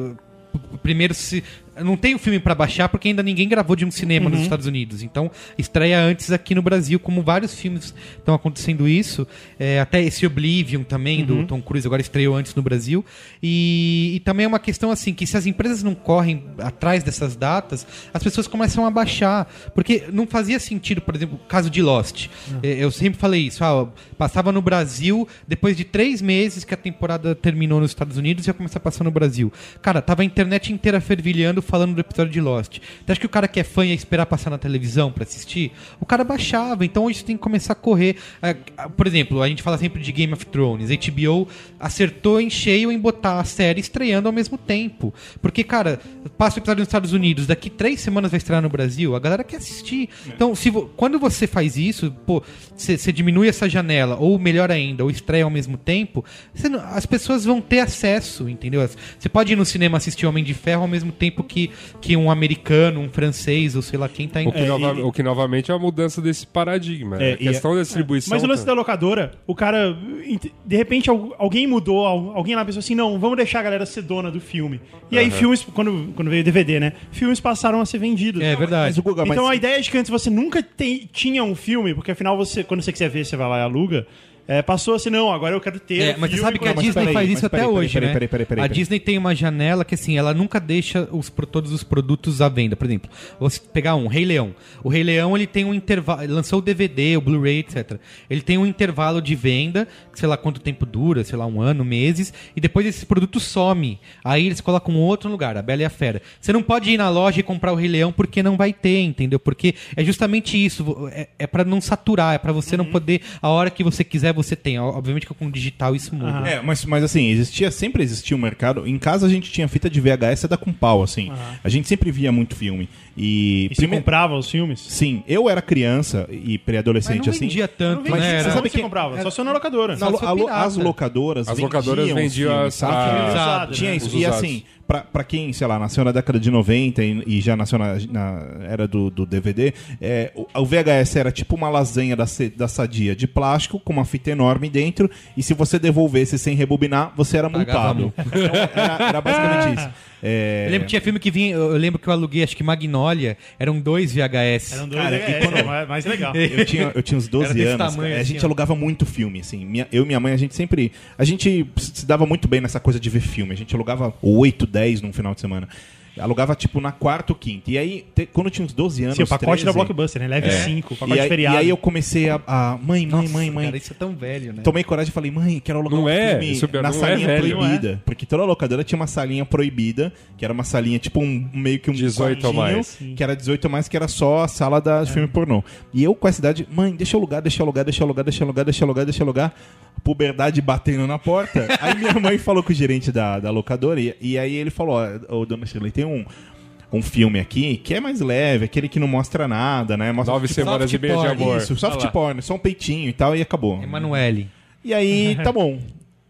primeiro se não tem o filme pra baixar porque ainda ninguém gravou de um cinema nos Estados Unidos. Então estreia antes aqui no Brasil, como vários filmes estão acontecendo isso. É, até esse Oblivion também do Tom Cruise agora estreou antes no Brasil. E, e também é uma questão assim que se as empresas não correm atrás dessas datas, as pessoas começam a baixar, porque não fazia sentido, por exemplo, o caso de Lost. É, Eu sempre falei isso. ah, passava no Brasil depois de três meses que a temporada terminou nos Estados Unidos e ia começar a passar no Brasil. Cara, tava a internet inteira fervilhando falando do episódio de Lost. Você acha que o cara que é fã ia esperar passar na televisão pra assistir? O cara baixava. Então hoje você tem que começar a correr. Ah, Por exemplo, a gente fala sempre de Game of Thrones. HBO acertou em cheio em botar a série estreando ao mesmo tempo. Porque, cara, passa o episódio nos Estados Unidos, daqui três semanas vai estrear no Brasil, a galera quer assistir. Então, se quando você faz isso, pô, você diminui essa janela, ou melhor ainda, ou estreia ao mesmo tempo, não- as pessoas vão ter acesso, entendeu? Você pode ir no cinema assistir Homem de Ferro ao mesmo tempo que, que um americano, um francês, ou sei lá quem tá em O que, É, nova- e- o que novamente é a mudança desse paradigma. É, a questão da distribuição. Mas o lance tá- da locadora, o cara. De repente al- alguém mudou, al- alguém lá pensou assim: não, vamos deixar a galera ser dona do filme. E aí, filmes, quando, quando veio o DVD, né? Filmes passaram a ser vendidos. É verdade. Então a ideia de que antes você nunca tem- tinha um filme, porque afinal você, quando você quiser ver, você vai lá e aluga. É, passou assim, não, agora eu quero ter. É, mas você sabe que a Disney peraí, faz isso até peraí, hoje, peraí, né? peraí, peraí, peraí, a. Disney tem uma janela que assim, ela nunca deixa os, todos os produtos à venda. Por exemplo, você pegar um Rei Leão. O Rei Leão ele tem um intervalo, lançou o DVD, o Blu-ray, etc. Ele tem um intervalo de venda, sei lá quanto tempo dura, sei lá um ano, meses, e depois esse produto some. Aí eles colocam outro lugar, a Bela e a Fera. Você não pode ir na loja e comprar o Rei Leão porque não vai ter, entendeu? Porque é justamente isso, é, é para não saturar, é para você não poder a hora que você quiser você tem. Obviamente que com o digital isso muda. É, mas, mas assim, existia, sempre existia um mercado. Em casa a gente tinha fita de VHS da com pau, assim. A gente sempre via muito filme. E, E você comprava os filmes? Sim, eu era criança e Mas pré-adolescente, não assim. vendia tanto, Não né? vendia, Era- você sabe Sabe que que- comprava? era- Só se na locadora. Na lo- as locadoras As locadoras vendiam vendiam filmes, as- sabe? a- Filme Exato. usado, Tinha né? isso. E usados. assim, pra, pra quem, sei lá, nasceu na década de 90 e, e já nasceu na, na era do, do DVD, é, o, o VHS era tipo uma lasanha da, da sadia de plástico com uma fita enorme dentro e se você devolvesse sem rebobinar, você era multado. Então, era, era basicamente isso. É, Eu lembro que tinha filme que vinha. Eu lembro que eu aluguei, acho que Magnolia, eram dois VHS. Eram dois Cara, VHS, quando- é mais- mais legal. Eu tinha, eu tinha uns 12 Era desse anos. tamanho, cara, a assim, gente ó. alugava muito filme, assim. Minha- eu e minha mãe, a gente sempre. A gente se dava muito bem nessa coisa de ver filme. A gente alugava 8, 10 num final de semana. Alugava, tipo, na quarta ou quinta. E aí, te- quando eu tinha uns 12 anos. Sim, o pacote 13, da Blockbuster, né? Leve é. 5, E pacote aí, feriado. e aí eu comecei a. a- mãe, mãe, mãe, mãe. Cara, isso é tão velho, né? Tomei coragem e falei, mãe, quero alugar Não um é, filme isso é- na não é salinha velho. proibida. Porque toda locadora tinha uma salinha proibida, que era uma salinha, tipo, um, meio que um 18 ou mais. Que era 18 ou mais, que era só a sala da de filme pornô. E eu com essa idade, mãe, deixa eu alugar, deixa eu alugar, deixa eu alugar, deixa eu alugar, deixa eu alugar, deixa eu alugar. Puberdade batendo na porta. aí minha mãe falou com o gerente da, da locadora, e, e aí ele falou, ó, ô, dona Shirley, tem um... Um filme aqui que é mais leve, aquele que não mostra nada, né? Mostra, Nove tipo, semanas de beijo de amor. Isso, soft porn, só um peitinho e tal, e acabou. Emanuele. E aí, tá bom.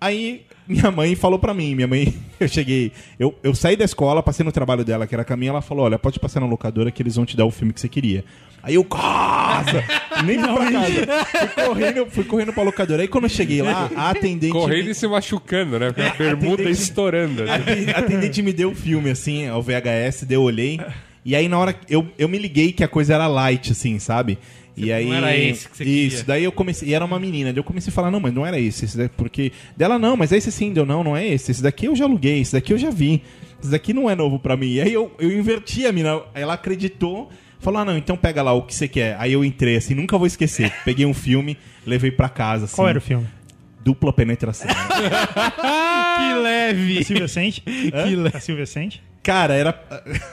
Aí minha mãe falou pra mim, minha mãe, eu cheguei, eu, eu saí da escola, passei no trabalho dela, que era caminho, ela falou, olha, pode passar na locadora que eles vão te dar o filme que você queria. Aí eu, nossa, nem fui pra casa. Fui correndo, fui correndo pra locadora. Aí quando eu cheguei lá, a atendente... Correndo me- e se machucando, né? Porque a bermuda atendente- estourando. assim. A atendente me deu o filme, assim, o VHS, daí eu olhei. E aí, na hora, eu, eu me liguei que a coisa era light, assim, sabe? E aí, era esse que você Isso, queria. daí eu comecei. E era uma menina. Daí eu comecei a falar, não, mas não era esse. esse daqui, porque. Dela, não, mas esse sim, deu, não, não é esse. Esse daqui eu já aluguei, esse daqui eu já vi. Esse daqui não é novo pra mim. E aí eu, eu inverti a mina. Ela acreditou. Falou, ah, não, então pega lá o que você quer. Aí eu entrei, assim, nunca vou esquecer. Peguei um filme, levei pra casa, assim. Qual era o filme? Dupla penetração. Que leve! Silvia Sente? A Silvia Sente? Cara, era.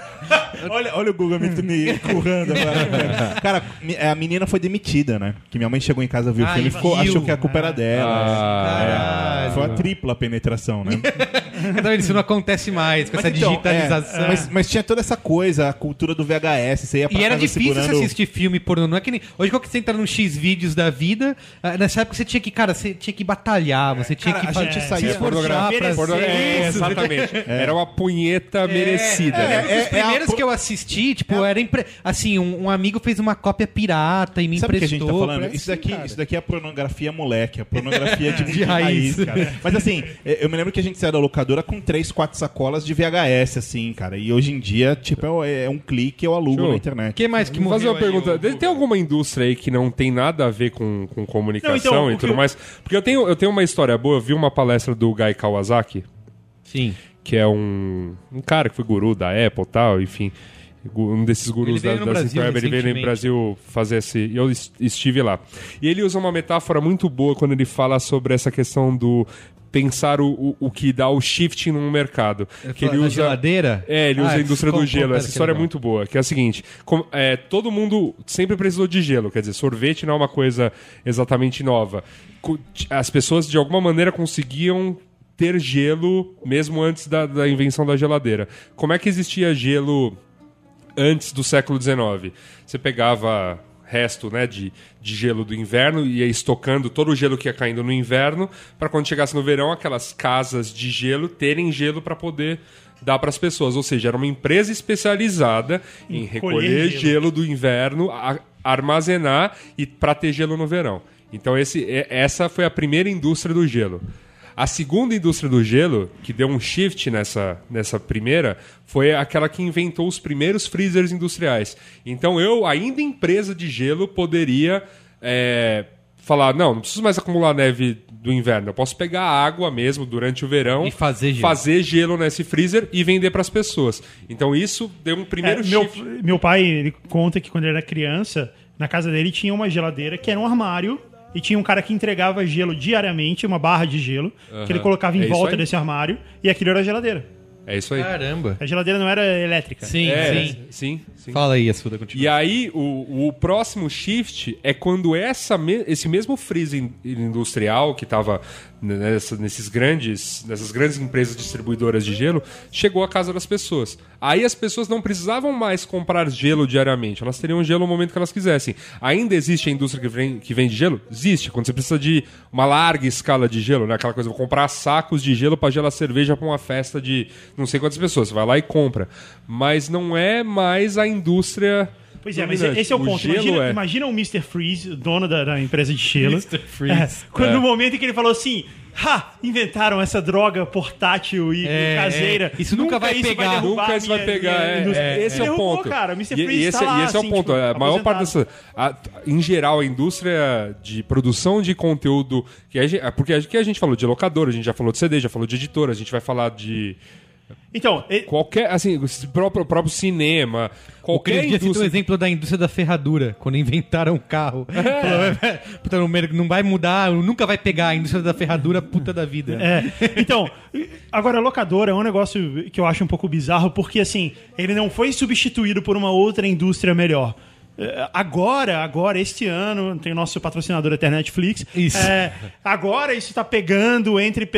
olha, olha o Google me, me currando agora. Cara, a menina foi demitida, né? Que minha mãe chegou em casa, viu o Ah, filme e ficou, achou que a culpa era dela. Ah. Foi a tripla penetração, né? Vendo? Isso não acontece mais com essa então, digitalização. é, mas, mas tinha toda essa coisa, a cultura do VHS. Você ia pra E era difícil segurando... você assistir filme pornô. Não é que nem. Hoje, quando você entra no X vídeos da vida, ah, nessa época você tinha que, cara, você tinha que batalhar, você tinha Cara, que a fazer- gente se saía- esforçar pra Porno- é, isso. exatamente. Era uma punheta merecida. É, né? Os primeiros a- que eu assisti, tipo, era impre... assim, um, um amigo fez uma cópia pirata e me Sabe o que a emprestou. gente tá falando? Isso daqui, assim, cara. isso daqui é a pornografia moleque, a pornografia de, De raiz. cara. Mas assim, eu me lembro que a gente saiu da locadora com três, quatro sacolas de VHS, assim, cara. E hoje em dia, tipo, é, é um clique eu alugo Show. na O internet. que mais que Vou fazer uma pergunta. ô, Tem alguma indústria aí que não tem nada a ver com, com comunicação Não, então, e tudo eu- mais? Porque eu tenho, eu tenho uma história boa. Eu vi uma palestra do Guy Kawasaki, Sim. que é um, um cara que foi guru da Apple e tal, enfim. Um desses gurus da, no da Brasil ele veio no. Brasil fazer esse. Eu es- estive lá. E ele usa uma metáfora muito boa quando ele fala sobre essa questão do pensar o, o, o que dá o shifting num mercado. Que ele usa geladeira? É, ele usa Ah, a indústria do gelo. Essa história é muito boa, que é a seguinte: com- é, todo mundo sempre precisou de gelo, quer dizer, sorvete não é uma coisa exatamente nova. As pessoas de alguma maneira conseguiam ter gelo mesmo antes da, da invenção da geladeira. Como é que existia gelo antes do século XIX? Você pegava resto né, de, de gelo do inverno e ia estocando todo o gelo que ia caindo no inverno para quando chegasse no verão aquelas casas de gelo terem gelo para poder dar para as pessoas. Ou seja, era uma empresa especializada em recolher gelo. gelo. do inverno, a- armazenar e para ter gelo no verão. Então esse, essa foi a primeira indústria do gelo. A segunda indústria do gelo, que deu um shift nessa, nessa primeira, foi aquela que inventou os primeiros freezers industriais. Então eu, ainda empresa de gelo, poderia é, falar: não, não preciso mais acumular neve do inverno. Eu posso pegar água mesmo durante o verão E fazer gelo. fazer gelo nesse freezer e vender para as pessoas. Então isso deu um primeiro É, meu, shift. meu pai ele conta que quando ele era criança, na casa dele tinha uma geladeira que era um armário e tinha um cara que entregava gelo diariamente, uma barra de gelo, que ele colocava em É isso volta aí. desse armário e aquilo era a geladeira. É isso aí. Caramba. A geladeira não era elétrica. Sim, É, sim. sim, sim. Fala aí, Assuda, continua. E aí, o, o próximo shift é quando essa me- esse mesmo freezer in- industrial que estava nesses grandes, nessas grandes empresas distribuidoras de gelo chegou à casa das pessoas. Aí as pessoas não precisavam mais comprar gelo diariamente, elas teriam gelo no momento que elas quisessem. Ainda existe a indústria que, vem, que vende gelo? Existe. Quando você precisa de uma larga escala de gelo, né? aquela coisa, vou comprar sacos de gelo para gelar cerveja para uma festa de não sei quantas pessoas. Você vai lá e compra. Mas não é mais a indústria. Pois é, mas esse é o ponto. imagina, é. imagina o Mr. Freeze, dono da, da empresa de gelo. Mr. Freeze. É, quando no momento em que ele falou assim. Ha! Inventaram essa droga portátil e, É, e caseira. é. Isso nunca vai pegar, derrubar Nunca isso minha- vai pegar. minha é, é, esse é o ponto. cara. Mr. E- Freeze e esse, tá lá, e esse é o assim, ponto. tipo, a maior parte dessa. a- em geral, a indústria de produção de conteúdo. Que a porque a, que a gente falou de locadora, a gente já falou de CD, já falou de editora, a gente vai falar de. Então, e- Qualquer, assim, o próprio, próprio cinema, O qualquer Cris Dias citou o indústria... exemplo da indústria da ferradura, quando inventaram o carro. É. Falou, Puta, não mer- não vai mudar, nunca vai pegar a indústria da ferradura puta da vida. É, então, agora, locadora é um negócio que eu acho um pouco bizarro, porque assim, ele não foi substituído por uma outra indústria melhor. É, Agora, agora, este ano, tem o nosso patrocinador até Netflix. Isso. É, agora isso tá pegando entre,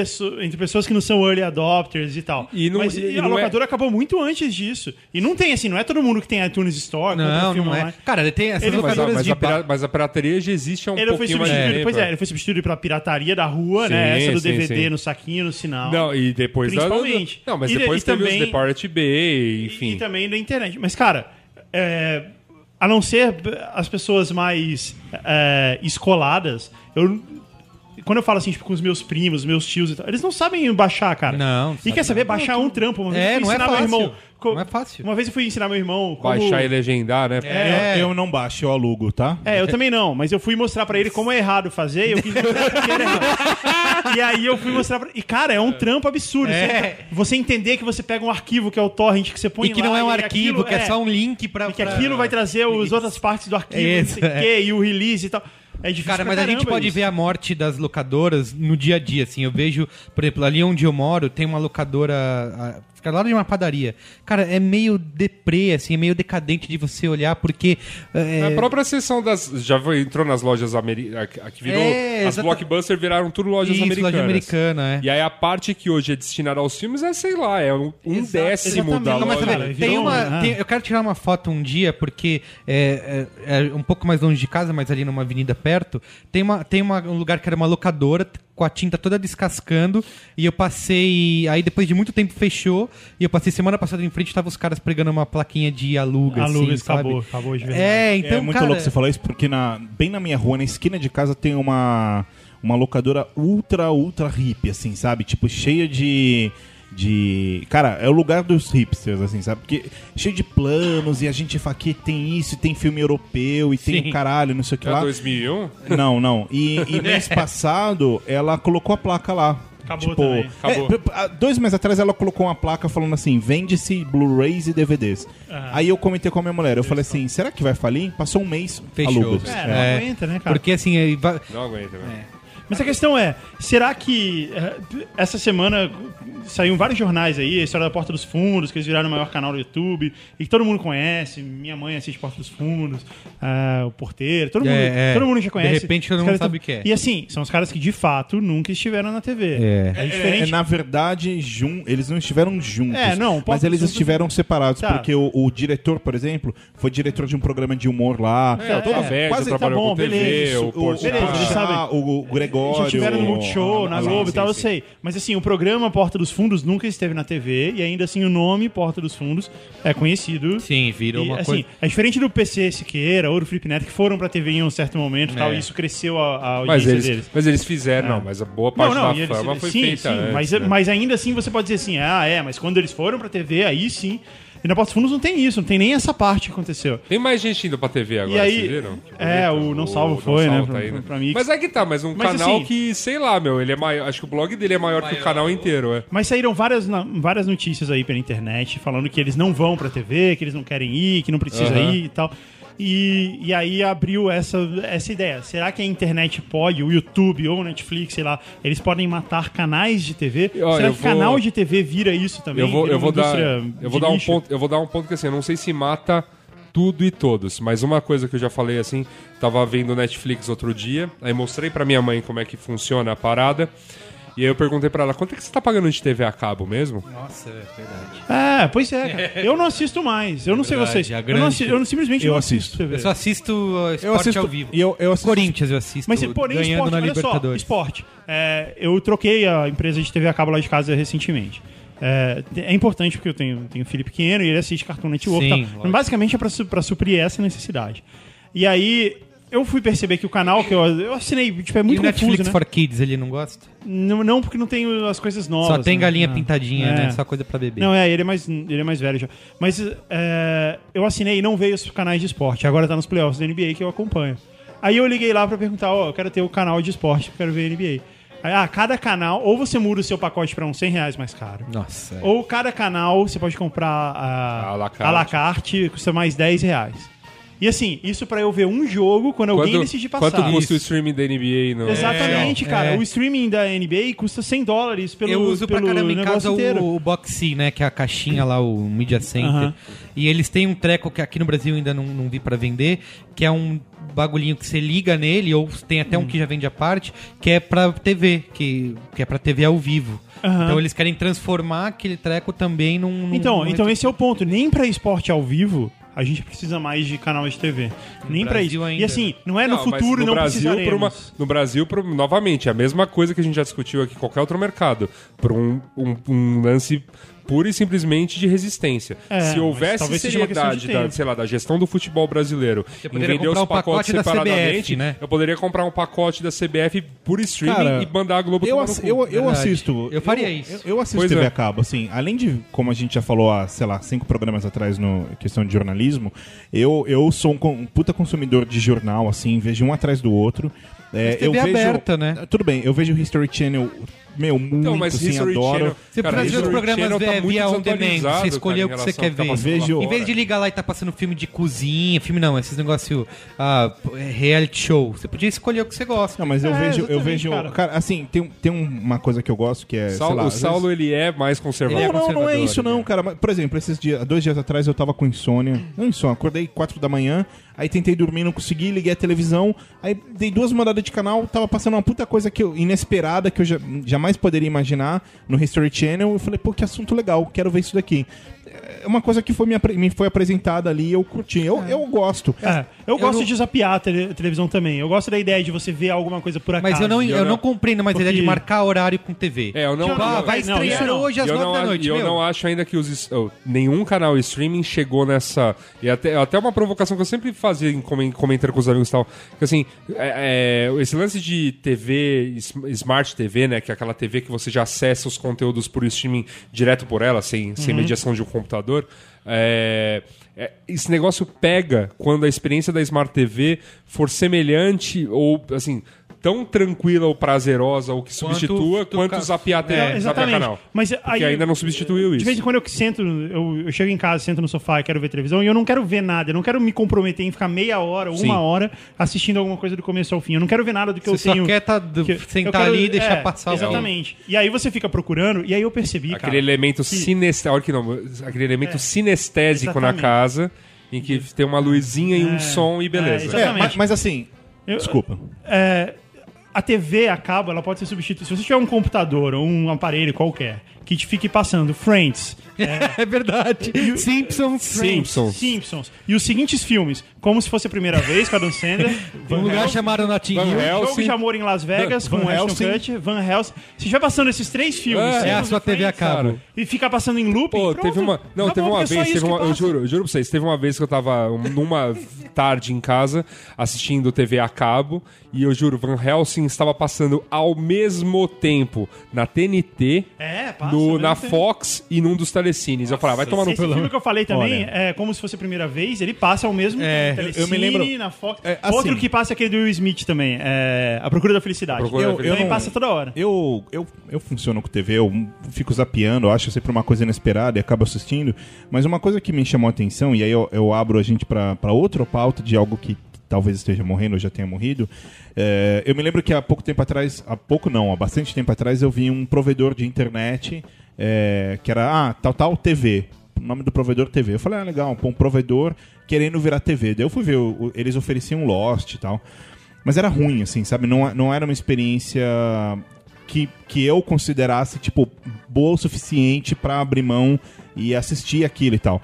entre pessoas que não são early adopters e tal. E não- Mas e a não é- locadora acabou muito antes disso. E não tem assim, não é todo mundo que tem iTunes Store. Não, não é. online. Cara, ele tem essas Ele- Mas a, mas, de a mas a pirataria já existe há um Ele foi pouquinho mais substituído, tempo. pois é, ele foi substituído pela pirataria da rua, né? Sim, Essa do sim, DVD sim. no saquinho, no sinal. Não, e depois da- Principalmente. Não, mas E- depois e teve também- os The Pirate Bay, E- enfim. E, também da internet. Mas, cara, é, a não ser as pessoas mais é, escoladas, eu. Quando eu falo assim, tipo, com os meus primos, meus tios e tal, eles não sabem baixar, cara. Não, não E quer saber? Baixar é um trampo. Uma vez É, eu fui não é ensinar meu fácil. irmão. co- Não é fácil. Uma vez eu fui ensinar meu irmão. Como... Baixar e legendar, né? É. Eu, eu não baixo, eu alugo, tá? É, eu também não, mas eu fui mostrar pra ele como é errado fazer e eu quis mostrar que era errado. E aí eu fui mostrar pra E, cara, é um trampo absurdo. É. Você, entender que você pega um arquivo que é o torrent que você põe E que lá não é um arquivo, aquilo- que é, só um link pra. E que aquilo vai trazer as outras partes do arquivo, Isso, não sei o é. quê, e o release e tal. É difícil Cara, mas a gente pode isso. ver a morte das locadoras no dia a dia, assim. Eu vejo, por exemplo, ali onde eu moro, tem uma locadora. A- Fica lá de uma padaria. Cara, é meio deprê, assim, é meio decadente de você olhar, porque. é, A própria seção das. Já entrou nas lojas americanas. Que virou. É, as exata- Blockbuster viraram tudo lojas Isso, americanas. loja americana, é. E aí a parte que hoje é destinada aos filmes é, sei lá, é um, um Exato, décimo da exatamente. Não, mas loja. Cara, tem virou uma, um- tem- eu quero tirar uma foto um dia, porque é, é- é um pouco mais longe de casa, mas ali numa avenida perto, tem, uma, tem uma- um lugar que era uma locadora, com a tinta toda descascando, e eu passei. Aí depois de muito tempo fechou, e eu passei semana passada em frente, tava os caras pregando uma plaquinha de aluga. Aluga, assim, sabe? acabou, acabou de verdade. É, então. é muito cara, louco você falar isso, porque na, bem na minha rua, na esquina de casa, tem uma, uma locadora ultra, ultra hippie, assim, sabe? Tipo, cheia de. De. Cara, é o lugar dos hipsters, assim, sabe? Porque cheio de planos e a gente fala que tem isso, e tem filme europeu e tem Sim. o caralho, não sei o que É lá. 2001? Não, não. E, e mês passado ela colocou a placa lá. Acabou tipo, também. Acabou. é, dois meses atrás ela colocou uma placa falando assim: vende-se Blu-rays e DVDs. Aí eu comentei com a minha mulher, eu falei assim: será que vai falir? Passou um mês, Fechou. aluga. É, não É, aguenta, né, cara? Porque assim, aí vai- Não aguenta, velho. Mas a questão é, será que eh, essa semana saiu vários jornais aí, a história da Porta dos Fundos, que eles viraram o maior canal do YouTube, e que todo mundo conhece, minha mãe assiste Porta dos Fundos, ah, o Porteiro, todo mundo, É, é. todo mundo já conhece. De repente, todo Os mundo caras sabe o que é. E assim, são os caras que de fato nunca estiveram na TV. É. É É, diferente. na verdade, jun... eles não estiveram juntos. É, não, mas eles dos Fundos- estiveram separados, Tá. porque o, o diretor, por exemplo, foi diretor de um programa de humor lá. É, o Tavares quase- já trabalhou tá bom, com TV, beleza, o o, Porchat. beleza, eles sabem. o, o Gregório. Já tiveram no Multishow, a- na Globo e sim, tal, eu sim. sei. Mas assim, o programa Porta dos Fundos nunca esteve na TV e ainda assim o nome Porta dos Fundos é conhecido. sim, virou E, uma assim, coisa. é diferente do PC Siqueira ou do Felipe Neto que foram pra TV em um certo momento e tal, É. e isso cresceu a, a Mas audiência eles, deles. mas eles fizeram, não, mas a boa parte da e eles- fama foi sim, feita sim, antes, mas, né? mas ainda assim você pode dizer assim, ah, é, mas quando eles foram pra TV, aí sim. E na Porta dos Fundos não tem isso, não tem nem essa parte que aconteceu. Tem mais gente indo pra TV agora, E aí- vocês viram? é, o Não Salvo foi, né, pra- aí, pra mim. Mas é que tá, mas um Mas canal assim- que, sei lá, meu, ele é maior. Acho que o blog dele é maior, que o canal inteiro, é. Mas saíram várias, na- várias notícias aí pela internet falando que eles não vão pra TV, que eles não querem ir, que não precisa ir e tal. E, e aí abriu essa, essa ideia. Será que a internet pode, o YouTube ou o Netflix, sei lá, eles podem matar canais de TV? Ó, Será que vou- canal de TV vira isso também? Eu vou, eu vou dar, eu vou dar um ponto, eu vou dar um ponto que assim, eu não sei se mata tudo e todos, mas uma coisa que eu já falei assim, tava vendo Netflix outro dia, aí mostrei pra minha mãe como é que funciona a parada. E aí eu perguntei pra ela, quanto é que você tá pagando de TV a cabo mesmo? Nossa, é verdade. É, pois é, cara. Eu não assisto mais. Eu não sei verdade, vocês. a Eu, grande- não assi- eu não- simplesmente Eu não assisto. TV. Eu só assisto uh, esporte Eu assisto ao vivo. E eu, eu assisto Corinthians eu assisto, Mas, porém, ganhando esporte, na olha só, Libertadores. esporte. É, eu troquei a empresa de TV a cabo lá de casa recentemente. É, é importante porque eu tenho, tenho um filho pequeno e ele assiste Cartoon Network. e Sim, tal. lógico. Mas basicamente é pra, su- pra suprir essa necessidade. E aí, eu fui perceber que o canal que eu, eu assinei, tipo, é E muito o confuso, Netflix né? for Kids ele não gosta? Não, não, porque não tem as coisas novas. Só tem né? galinha Ah. pintadinha, É. né? Só coisa pra beber. Não, é, ele é mais, ele é mais velho já. Mas é, eu assinei e não veio os canais de esporte. Agora tá nos playoffs da NBA que eu acompanho. Aí eu liguei lá pra perguntar, ó, eu quero ter o canal de esporte, eu quero ver NBA. Aí, ah, cada canal, ou você muda o seu pacote pra uns 100 reais mais caro. Nossa. Ou cada canal você pode comprar a, A la carte. a la carte, custa mais 10 reais. E assim, isso pra eu ver um jogo quando alguém decidir passar. quanto custa o streaming da NBA? No... Exatamente, cara. É. O streaming da NBA custa 100 dólares pelo eu uso pra pelo caramba em casa inteiro. o, o Boxy, né? Que é a caixinha lá, o Media Center. Aham. E eles têm um treco que aqui no Brasil ainda não, não vi pra vender, que é um bagulhinho que você liga nele, ou tem até Hum. um que já vende à parte, que é pra TV, que, que é pra TV ao vivo. Aham. Então eles querem transformar aquele treco também num. num- Então, num então esse é o ponto. Nem pra esporte ao vivo a gente precisa mais de canal de TV. Nem pra Brasil isso. ainda. E assim, não é no Não, futuro no não Brasil, uma, no Brasil, por- novamente, é a mesma coisa que a gente já discutiu aqui em qualquer outro mercado. Por um, um- um lance pura e simplesmente de resistência. É, Se houvesse seriedade da, sei lá, da gestão do futebol brasileiro em vender os um pacotes da CBF, separadamente, né? eu poderia comprar um pacote da CBF por streaming Cara, e mandar a Globo Eu, ass- eu, eu assisto. Eu faria isso. Eu, eu assisto Pois TV é. a cabo, assim. Além de, como a gente já falou há, sei lá, cinco programas atrás no questão de jornalismo, eu, eu sou um, um puta consumidor de jornal, assim, vejo um atrás do outro. É, eu vejo, aberta, né? Tudo bem, eu vejo o History Channel, meu, muito, Então, mas assim, History adoro. Channel... Você cara, precisa ver os History programas Channel tá via, on demand. Você escolher cara, o que você quer tá ver. lá Vejo- Em vez de ligar lá e tá passando filme de cozinha, filme não, esses negócios ah, reality show. Você podia escolher o que você gosta. Não, mas eu É, vejo, eu vejo, cara. cara. assim, tem, tem uma coisa que eu gosto que é, sei Saulo- lá, o Saulo, vezes- ele é mais conservador. É não, não, não é isso não, né? cara. Por exemplo, esses dias, dois dias atrás eu tava com insônia. Não insônia, acordei 4 da manhã, aí tentei dormir, não consegui, liguei a televisão, aí dei duas mandadas de canal, tava passando uma puta coisa que eu, inesperada que eu já- jamais poderia imaginar no History Channel. Eu falei, pô, que assunto legal, quero ver isso daqui. É uma coisa que foi me, me foi apresentada ali e eu curti. Eu, eu gosto. É, eu gosto não- de zapear a tele- televisão também. Eu gosto da ideia de você ver alguma coisa por acaso. Mas eu não, eu eu não não- compreendo mais a ideia de Porque- marcar horário com TV. É, eu não... Não, Ah, não, vai não, estrear hoje às E eu 9 não, da noite, e eu meu. não acho ainda que os, oh, nenhum canal streaming chegou nessa. E até, até uma provocação que eu sempre fazia em comen- comentando com os amigos e tal. Que assim, é- é, esse lance de TV, Smart TV, né? Que é aquela TV que você já acessa os conteúdos por streaming direto por ela, sem, sem mediação de um computador. É, é, esse negócio pega quando a experiência da Smart TV for semelhante ou assim. Tão tranquila ou prazerosa ou que substitua tu quanto ca- zapear, TV, É, zapear exatamente. canal. Mas Porque aí- ainda não substituiu isso. De vez em quando eu sento, eu, eu chego em casa, sento no sofá e quero ver televisão, e eu não quero ver nada, eu não quero me comprometer em ficar meia hora ou Sim. uma hora assistindo alguma coisa do começo ao fim. Eu não quero ver nada do que Você eu só tenho. quer tá do- que eu- sentar quero- ali e deixar é, passar o Exatamente. E aí você fica procurando, e aí eu percebi, Aquele cara. elemento que- olha que não, aquele elemento É. sinestésico na Exatamente. casa, em que tem uma luzinha e um É. som e É, beleza. É, Exatamente. mas, mas assim, Eu- desculpa. é, a TV a cabo, ela pode ser substituída. Se você tiver um computador ou um aparelho qualquer que te fique passando Friends, É verdade. Simpsons. Simpsons. Simpsons e os seguintes filmes, como se fosse a primeira vez com a Dan Sandler, Um lugar chamado Notting Van Hill. Helsing. Jogo de Amor em Las Vegas Van com Ashton Helsing. Kutcher, Van Helsing. Se estiver passando esses três filmes, É, É a sua TV a cabo. e fica passando em looping, Pô, pronto. teve uma. Não, Acabou, teve uma porque é só vez, teve uma, eu juro, eu juro pra vocês, teve uma vez que eu tava um- numa tarde em casa assistindo TV a cabo e eu juro, Van Helsing estava passando ao mesmo tempo na TNT, É, passa. No, na. Fox e num dos telecines. eu falei, ah, vai tomar no Esse filme pelo. que eu falei também Olha. é como se fosse a primeira vez, ele passa ao mesmo É, tempo. eu me lembro- na Fox. É, assim- Outro que passa é aquele do Will Smith também, é A Procura da Felicidade. Procura da eu, Felicidade. também Eu não- passa toda hora. Eu, eu, eu funciono com TV, eu fico zapeando, eu acho sempre uma coisa inesperada e acabo assistindo. Mas uma coisa que me chamou a atenção, e aí eu, eu abro a gente pra pra outra pauta de algo que talvez esteja morrendo ou já tenha morrido. é, eu me lembro que há pouco tempo atrás, há pouco não, há bastante tempo atrás, eu vi um provedor de internet é, que era, ah, tal, tal TV. O nome do provedor TV. Eu falei, ah, legal, um provedor querendo virar TV. Daí eu fui ver, eles ofereciam Lost e tal. Mas era ruim, assim, sabe? Não, não era uma experiência que, que eu considerasse, tipo, boa o suficiente pra abrir mão e assistir aquilo e tal.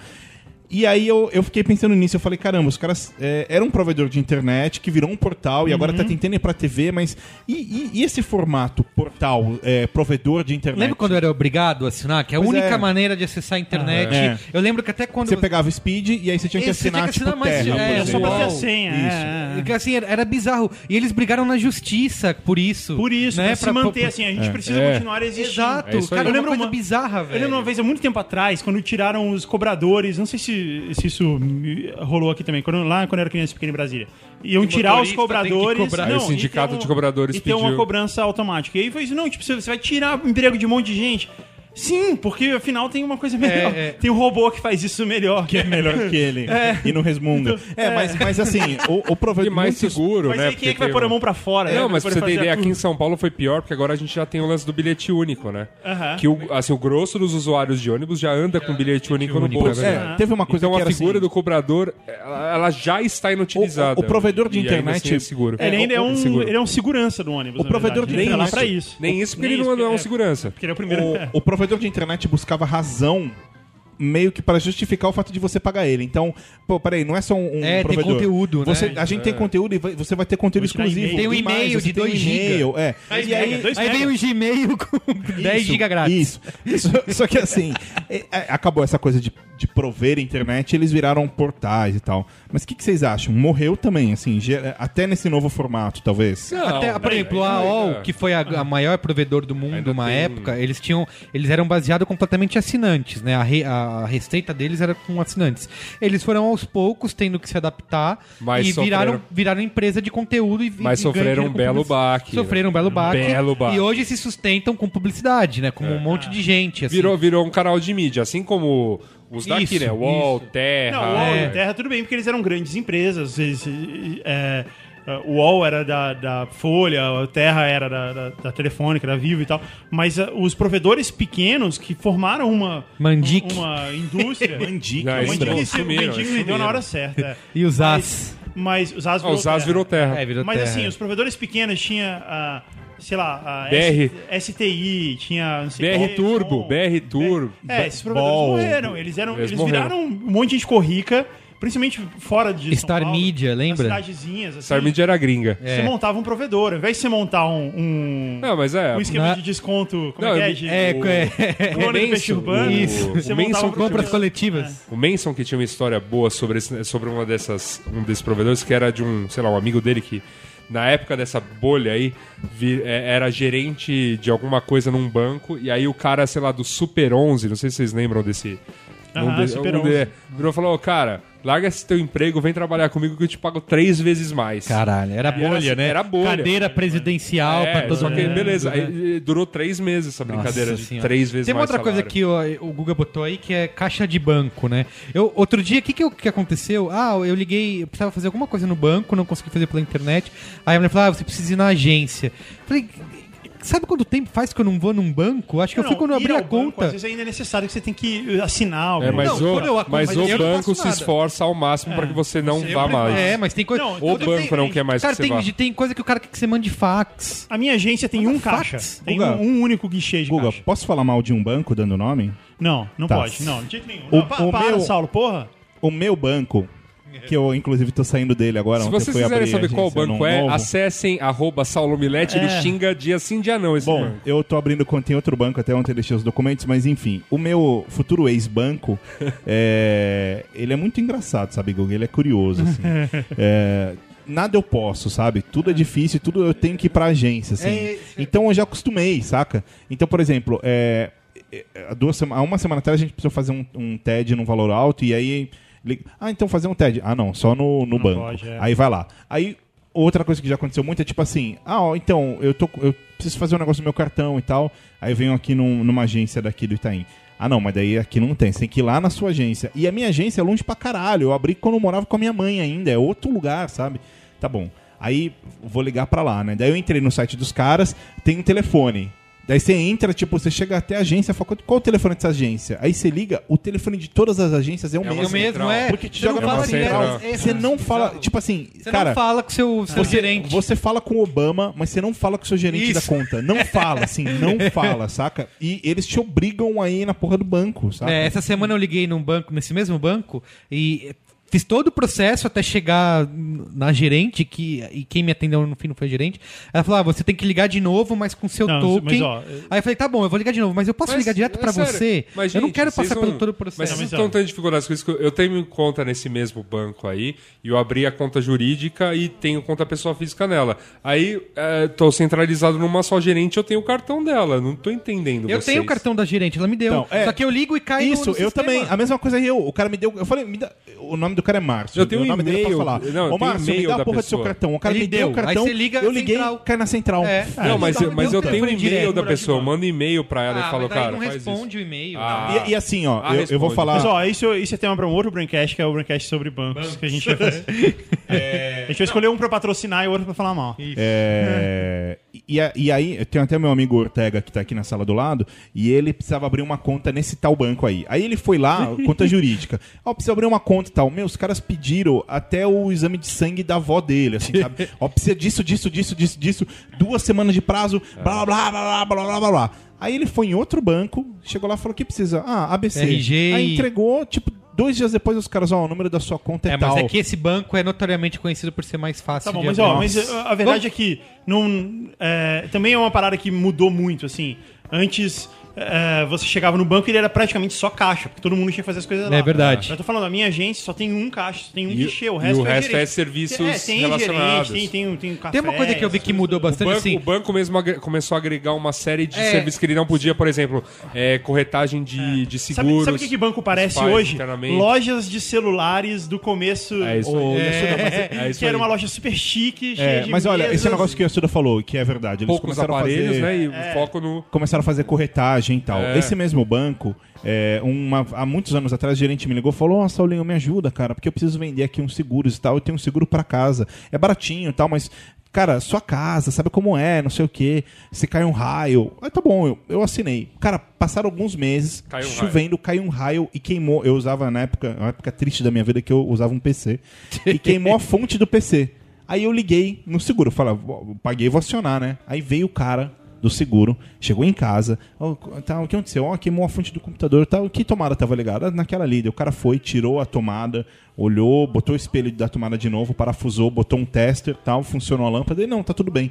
E aí eu, eu fiquei pensando nisso, eu falei, caramba, os caras é, era um provedor de internet que virou um portal e agora tá tentando ir pra TV, mas e, e- e esse formato portal, é, provedor de internet? Lembra quando eu era obrigado a assinar? Que é a Pois única é. maneira de acessar a internet. É. Eu lembro que até quando. Você pegava speed e aí você tinha que Esse, você tinha assinar, que assinar tipo, mais- terra. é, É, só pra ter a senha. Isso. é, é. Que, assim, era, era bizarro. E eles brigaram na justiça por isso. Por isso, né? pra se manter assim, a gente precisa É. continuar existindo. Exato. É cara, Eu é uma lembro coisa uma- bizarra, Eu velho. lembro uma vez, há muito tempo atrás, quando tiraram os cobradores, não sei se se, se isso me- rolou aqui também. Quando, lá quando eu era criança pequena em Brasília. Iam tirar os cobradores. cobrar. Aí o sindicato tem de cobradores E tem uma pediu. cobrança automática. E aí foi isso, não, tipo, você você vai tirar o emprego de um monte de gente. Sim, porque afinal tem uma coisa melhor. É, é. Tem um robô que faz isso melhor. Que é melhor que ele. E não resmunga. É, Mas, mas assim, o, o provedor. E mais muitos- seguro, Mas né? aí quem é que vai tem pôr a um- mão pra fora? Não, né? mas pra você ter fazer ideia, a aqui em. São Paulo foi pior, porque agora a gente já tem o lance do bilhete único, né? Aham. Que o, assim, o grosso dos usuários de ônibus já anda com bilhete único no único, bolso. é É, teve uma coisa Então que a figura assim, do cobrador, ela, ela já está inutilizada. O- o provedor de E ainda internet- assim é seguro. Ele ainda é um, seguro. ele é um segurança do ônibus. O provedor de tá internet- pra isso. Nem isso, porque ele não, é um é. segurança. Porque ele é o primeiro. provedor de internet buscava razão meio que para justificar o fato de você pagar ele. Então, pô, peraí, não é só um, um É, tem provedor. conteúdo, né? Você, A gente tem conteúdo e vai- você vai ter conteúdo Vou exclusivo. Tem um e-mail de tem um 2 e-mail, É. Dois E aí, mega, dois Aí mega. vem o Gmail com 10 GB grátis. Isso. Só, só que assim, é, é, acabou essa coisa de, de prover internet, eles viraram portais e tal. Mas o que, que vocês acham? Morreu também, assim, até nesse novo formato, talvez. Não, Até, por peraí, exemplo, a AOL, ainda- que foi a, a maior provedor do mundo uma tem- época, eles tinham. Eles eram baseados completamente em assinantes, né? A, re- a receita deles era com assinantes. Eles foram aos poucos tendo que se adaptar Mas e viraram, sofreram- viraram empresa de conteúdo e Mas e ganham sofreram dinheiro um com belo publici- baque. Sofreram um belo baque. Belo baque. E hoje se sustentam com publicidade, né? Como um monte de gente. Assim. Virou, virou um canal de mídia, assim como os daqui, Isso, né? UOL, isso. Terra. Não, o é. e Terra, tudo bem, porque eles eram grandes empresas. Eles, é, o UOL era da, da Folha, a Terra era da, da, da Telefônica, da Vivo e tal. Mas ah, os provedores pequenos que formaram uma, uma indústria. Mandic. Não, Mandic, não, se- sumiram, Mandic eles vendeu na sumiram. hora certa. é. E os As. Mas os As Ah, os As virou Terra. É, virou Mas terra. assim, os provedores pequenos tinha a. Sei lá, a BR. S- STI, tinha. Não sei BR o quê, Turbo, som. BR Turbo. É, esses provedores Ball. morreram. Eles, eram, Eles eles, morreram. viraram um monte de gente ficou rica, principalmente fora de São Star Paulo, Media, lembra? Nas cidadezinhas, assim. Star Media era gringa. Você montava um provedor. Ao invés de você montar um, um, Não, mas é. um esquema Na- de desconto. Como Não, é que é? De, É, o- é, clone do Manson, peixe urbano. Isso. Você O Manson um compras coletivas. O Manson que tinha uma história boa sobre, esse- sobre uma dessas, um desses provedores, que era de um, sei lá, um amigo dele que, na época dessa bolha aí, vi- é, era gerente de alguma coisa num banco, e aí o cara, sei lá, do Super 11, não sei se vocês lembram desse... Aham, um de- Super um 11. de- virou e falou, cara, larga esse teu emprego, vem trabalhar comigo que eu te pago três vezes mais. Caralho, era era bolha, assim, né? era bolha. Cadeira presidencial É, pra todo só que, mundo. beleza, né? aí, eh, durou três meses essa brincadeira Nossa de Senhora. três vezes Tem uma mais outra coisa salário. que o, o Guga botou aí que é caixa de banco, né? Eu, outro dia, o que, que, eu- que aconteceu? Ah, eu liguei, eu precisava fazer alguma coisa no banco, não consegui fazer pela internet. Aí a mulher falou, ah, você precisa ir na agência. Falei, sabe quanto tempo faz que eu não vou num banco? Acho que eu fui quando eu abri a banco, conta. Às vezes ainda é necessário que você tem que assinar. É, alguma mas Não, o, quando eu- mas mas o não banco se esforça ao máximo para que você não eu vá mais. É, mas tem coisa. Não, O banco tem- não quer mais Cara, que você tem, vá. tem coisa que o cara quer que você mande fax. A minha agência tem um fax. caixa. Tem Guga. um, um único guichê de Guga, caixa. posso falar mal de um banco dando nome? Não, não Tá. pode. Não, de jeito nenhum. O- Não, o para, meu- Saulo, porra. O meu banco, que eu inclusive tô saindo dele agora. Se ontem vocês quiserem saber qual agência banco é, novo. acessem arroba Saulo Milete, ele É. xinga dia sim, dia não esse Bom, banco. eu tô abrindo conta em outro banco, até ontem deixei os documentos, mas enfim, o meu futuro ex-banco, é, ele é muito engraçado, sabe, Guga? Ele é curioso, assim. É, nada eu posso, sabe? Tudo é difícil, tudo eu tenho que ir pra agência, assim. É, Então eu já acostumei, saca? Então, por exemplo, é, é, há, duas sema- há uma semana atrás a gente precisou fazer um, um TED num valor alto e aí... Ah, então fazer um TED. Ah, não, só no, no Não banco. pode, é. Aí vai lá. Aí outra coisa que já aconteceu muito é tipo assim: ah, ó, então, eu, tô, eu preciso fazer um negócio no meu cartão e tal. Aí eu venho aqui num- numa agência daqui do Itaim. Ah, não, mas daí aqui não tem. Você tem que ir lá na sua agência. E a minha agência é longe pra caralho. Eu abri quando eu morava com a minha mãe ainda. É outro lugar, sabe? Tá bom. Aí vou ligar pra lá, né? Daí eu entrei no site dos caras, tem um telefone. Daí você entra, tipo, você chega até a agência, fala, qual o telefone dessa agência? Aí você liga, o telefone de todas as agências é o É uma É o mesmo. mesmo, é. Porque te Você joga não fala central. É, Você não fala, tipo assim, Você cara, não fala com o seu, seu você, gerente. você fala com o Obama, mas você não fala com o seu gerente Isso. da conta. Não fala, assim, não fala, saca? E eles te obrigam a ir na porra do banco, saca? É, essa semana eu liguei num banco, nesse mesmo banco, e Fiz todo o processo até chegar na gerente, que, e quem me atendeu no fim não foi a gerente. Ela falou: ah, você tem que ligar de novo, mas com seu Não, token. mas, ó, Aí eu falei: tá bom, eu vou ligar de novo, mas eu posso Mas, ligar direto é pra sério, você? mas, eu não quero passar não- pelo todo o Mas processo. vocês Não, estão mas, tendo dificuldades com isso. que Eu tenho conta nesse mesmo banco aí, e eu abri a conta jurídica e tenho conta pessoa física nela. Aí é, tô centralizado numa só gerente, eu tenho o cartão dela. Não tô entendendo Eu vocês. tenho o cartão da gerente, ela me deu. Então, é. Só que eu ligo e cai no- Isso, no eu sistema. também. A mesma coisa eu. O cara me deu. Eu falei, me dá, o nome do cara é Márcio. Eu tenho o nome um dele é pra falar. Não, eu Ô, Márcio, me dá a porra do seu cartão. O cara Ele me deu o deu, aí cartão. você liga eu liguei, central. cai na central. É. Não, mas, Então, mas eu tenho o e-mail da pessoa. Manda e-mail pra ela Ah, e falo, mas daí cara, não faz responde isso. o e-mail. Ah. E, e assim, ó, Ah, eu, eu vou falar. Mas ó, isso, isso é tema pra um outro Braincast, que é o Braincast sobre bancos, que a gente vai fazer. A gente vai escolher um pra patrocinar e outro pra falar mal. É, e, e aí, eu tenho até meu amigo Ortega que tá aqui na sala do lado, e ele precisava abrir uma conta nesse tal banco aí. Aí ele foi lá, conta jurídica. Ó, precisa abrir uma conta e tal. Meu, os caras pediram até o exame de sangue da avó dele, assim, sabe? Ó, precisa disso, disso, disso, disso, disso. Duas semanas de prazo, blá, blá, blá, blá, blá, blá, blá, blá. Aí ele foi em outro banco, chegou lá e falou: o que precisa? Ah, ABC. RG Aí entregou, tipo, dois dias depois os caras, ó, o número da sua conta é, É, mas tal. é que esse banco é notoriamente conhecido por ser mais fácil Tá bom, de mas ó, mas a verdade é que não, é, também é uma parada que mudou muito, assim. Antes é, você chegava no banco e ele era praticamente só caixa, porque todo mundo tinha que fazer as coisas lá. É verdade. Eu tô falando, a minha agência só tem um caixa, só tem um E- guichê, o e resto, o é, resto é serviços é, tem relacionados. Gerente, tem, tem, tem café, Tem uma coisa que eu vi que mudou O bastante, banco, assim. o banco mesmo começou a agregar uma série de É. serviços que ele não podia, por exemplo, é, corretagem de, de Sabe, seguros. sabe o que, que banco parece hoje? Lojas de celulares do começo. É isso É, é isso que era uma loja super chique, cheia É, de mas olha, esse negócio que o Yasuda falou, que é verdade. Eles Poucos começaram a fazer... né? E foco no. começaram a fazer corretagem e tal. É. Esse mesmo banco, é, uma- há muitos anos atrás, o gerente me ligou e falou: Ó, Saulinho, me ajuda, cara, porque eu preciso vender aqui uns seguros e tal. Eu tenho um seguro pra casa. É baratinho e tal, mas. Cara, sua casa, sabe como é, não sei o quê. Se cai um raio. Ah, tá bom, eu, eu assinei. Cara, passaram alguns meses, Caiu um chovendo, caiu um raio e queimou. Eu usava na época, uma época triste da minha vida que eu usava um PC. e queimou a fonte do PC. Aí eu liguei no seguro, falei, "Vou- paguei, vou acionar, né? Aí veio o cara do seguro, chegou em casa, "Ó, tá, o que aconteceu? Ó, queimou a fonte do computador, tal. Que tomada tava ligada? "Ah, Naquela ali. O cara foi, tirou a tomada, olhou, botou o espelho da tomada de novo, parafusou, botou um tester, tal, funcionou a lâmpada. E não, tá tudo bem.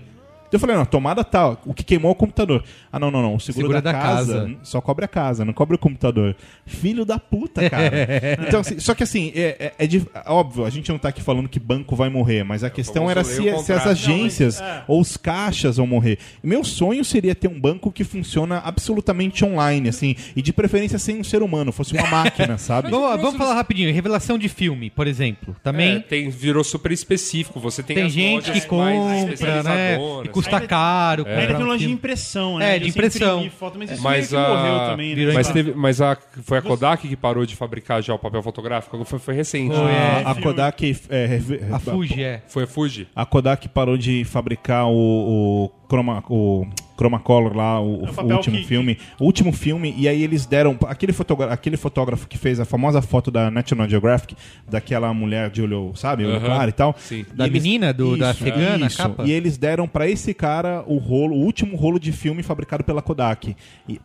Eu falei, não, a tomada tá, o que queimou é o computador. Ah, não, não, não, o seguro, Seguro da, da casa, casa. só cobre a casa, não cobre o computador. Filho da puta, cara. então, assim, só que assim, é, é- é de- óbvio, a gente não tá aqui falando que banco vai morrer, mas a questão vamos era se, o se as agências Não, mas, é. ou os caixas vão morrer. Meu sonho seria ter um banco que funciona absolutamente online, assim, e de preferência sem um ser humano, fosse uma máquina, sabe? Vamos, vamos falar rapidinho. Revelação de filme, por exemplo. Também É, tem, virou super específico. Você tem, tem as gente que mais compra, né? Custa Ainda- caro. Ainda comprar tem um loja de impressão, né? É, de impressão. Foto, mas isso Mas a, morreu também, né? mas, teve, mas a, foi a Kodak que parou de fabricar já o papel fotográfico? Foi, foi recente. Foi. né? a, a Kodak. é, A Fuji, é. Foi a Fuji? A Kodak parou de fabricar o, o, chroma, o Chromacolor lá, o, É o último que- filme. O último filme, e aí eles deram. Aquele, fotógrafo, aquele fotógrafo que fez a famosa foto da National Geographic, daquela mulher de olho, sabe, olho claro e tal. sim. E Da menina, do- da afegana, a capa? E eles deram pra esse cara o rolo, o último rolo de filme fabricado pela Kodak.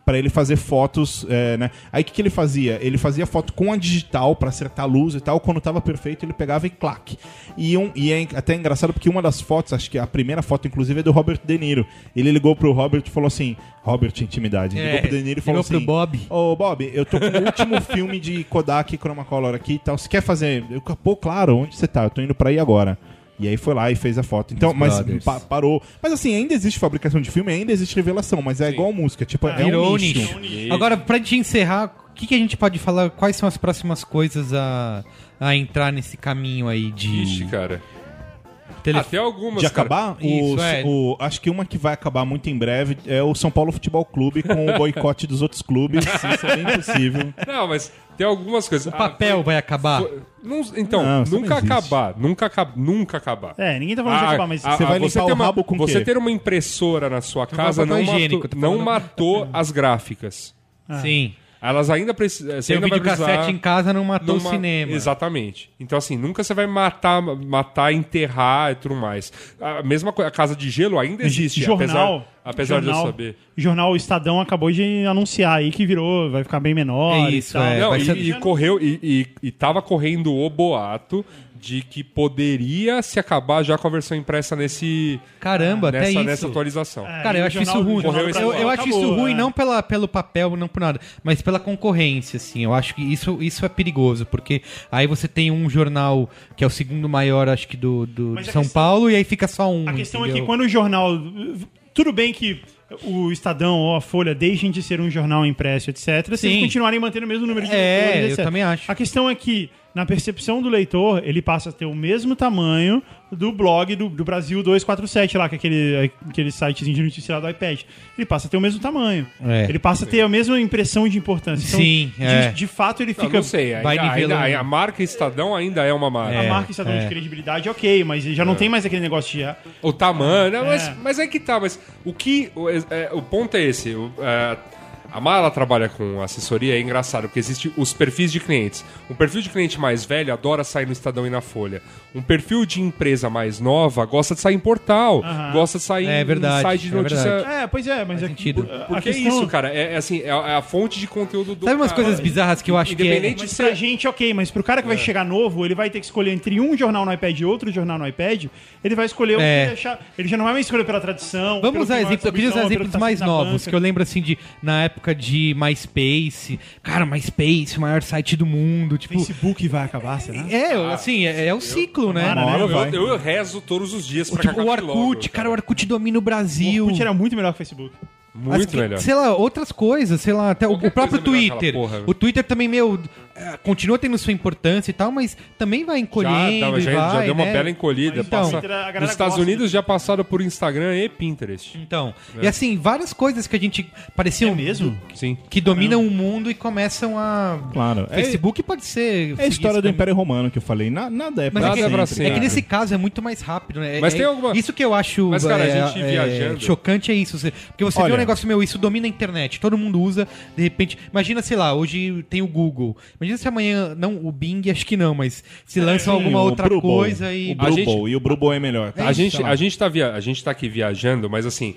Pra ele fazer fotos, é, né? Aí o que, que ele fazia? Ele fazia foto com a digital pra acertar a luz e tal. Quando tava perfeito, ele pegava e clac. E, um, e é até engraçado porque uma das fotos, acho que a primeira foto, inclusive, é do Robert De Niro. Ele ligou pro Robert e falou assim: Robert, intimidade. É, ligou pro De Niro e falou pro assim: Bob. Ô, Bob, eu tô com o último filme de Kodak Chromacolor aqui e tal. Você quer fazer? Eu, Pô, claro, onde você tá? Eu tô indo pra aí agora. E aí foi lá e fez a foto. Então, Os mas pa- parou. Mas assim, ainda existe fabricação de filme, ainda existe revelação, mas é igual música, tipo, é Virou um um nicho. nicho. Agora, pra gente encerrar, o que, que a gente pode falar? Quais são as próximas coisas a, a entrar nesse caminho aí de. Ixi, cara. Tele- Até algumas, De cara. acabar, Isso, o- é. o- acho que uma que vai acabar muito em breve é o São Paulo Futebol Clube com o boicote dos outros clubes. Isso é bem possível. Não, mas tem algumas coisas. O papel vai acabar. Não, então, Não, nunca não acabar. Nunca, acaba, nunca acabar. É, ninguém tá falando de Ah, acabar, mas... ah, Você vai você limpar ter o uma, rabo com Você quê? ter uma impressora na sua casa não, matou, não matou as gráficas. Sim. Elas ainda precisam. Você Tem um videocassete em casa, não matou numa- o cinema. Exatamente. Então, assim, nunca você vai matar, matar, enterrar e tudo mais. A mesma coisa, a Casa de Gelo ainda existe. jornal. Apesar, apesar de eu jornal, saber. Jornal Estadão acabou de anunciar aí que virou, vai ficar bem menor. É e isso, tal. é. Não, vai e, ser- e correu, e, e, e tava correndo o boato de que poderia se acabar já com a versão impressa nesse. Caramba, até nessa, isso. nessa atualização. É, Cara, eu acho jornal- isso ruim. Eu, eu Acabou, acho isso ruim é. não pela, pelo papel, não por nada, mas pela concorrência, assim. Eu acho que isso, isso é perigoso, porque aí você tem um jornal que é o segundo maior, acho que, do, do São questão- Paulo, e aí fica só um. A questão é entendeu? que quando o jornal. Tudo bem que o Estadão ou a Folha deixem de ser um jornal impresso, etc., se eles continuarem mantendo o mesmo número de É, leitores, eu etc. também acho. A questão é que, na percepção do leitor, ele passa a ter o mesmo tamanho do blog do, do Brasil 247 lá, que é aquele, aquele sitezinho de notícia lá do iPad. Ele passa a ter o mesmo tamanho. É. Ele passa a ter a mesma impressão de importância. Então, Sim, de, é. de fato, ele Não, fica... não sei, ainda, vai ainda- nivelando. a marca Estadão ainda é uma marca. A É, marca Estadão é. de credibilidade, ok, mas já não tem mais aquele negócio de... O tamanho, né? mas, É. mas é que tá, mas o que. O, é, o ponto é esse. o- é, a Mala trabalha com assessoria, é engraçado, porque existe os perfis de clientes. Um perfil de cliente mais velho adora sair no Estadão e na Folha. Um perfil de empresa mais nova gosta de sair em portal, Aham. gosta de sair É verdade, em site de é notícia. verdade. É, pois é, mas é sentido. a Porque é questão- isso, cara. É, é assim, é a, é a fonte de conteúdo do. Sabe umas cara. coisas bizarras que eu acho que é. Independente Mas de pra ser. gente, ok, mas pro cara que vai chegar novo, ele vai ter que escolher entre um jornal no iPad e outro jornal no iPad, ele vai escolher o que É. ele achar. Ele já não vai mais escolher pela tradição. Vamos pelo usar que maior exemplos, eu queria usar distribuição, exemplos pelo mais tá novos, banca. que eu lembro assim de na época de MySpace. Cara, MySpace, o maior site do mundo. Tipo, Facebook vai acabar, será? é, assim, é, é o ciclo, né? Tomara, Uma hora né? Eu, eu rezo todos os dias pra Tipo, que o acabe Orkut, logo, cara, o Orkut domina o Brasil. O Orkut era muito melhor que o Facebook. Muito As- melhor. Sei lá, outras coisas, sei lá, até o, Qualquer o próprio é que Twitter. porra, o Twitter também, meu, continua tendo sua importância e tal, mas também vai encolhendo já, já, vai, já deu uma né? bela encolhida. Então, passa- galera nos Estados Unidos já passaram por Instagram e Pinterest. Então, É. e assim, várias coisas que a gente pareciam É mesmo? Sim. que dominam o mundo e começam a Claro. É, Facebook pode ser é a história do caminho. Império Romano que eu falei. Na- nada é pra Mas é, Nada que, é pra sempre, é que sempre. nesse caso é muito mais rápido, né? Mas É- tem alguma- Isso que eu acho Mas, cara, a é, gente é, viajando- chocante é isso. Porque você vê Olha- um negócio meu, isso domina a internet, todo mundo usa, de repente. Imagina, sei lá, hoje tem o Google. Imagina se amanhã. Não, o Bing acho que não, mas se lançam Sim, alguma outra Brubble. coisa e. O A gente- e o Brubble é melhor. tá? A gente, lá. a, gente tá via... a gente tá aqui viajando, mas assim,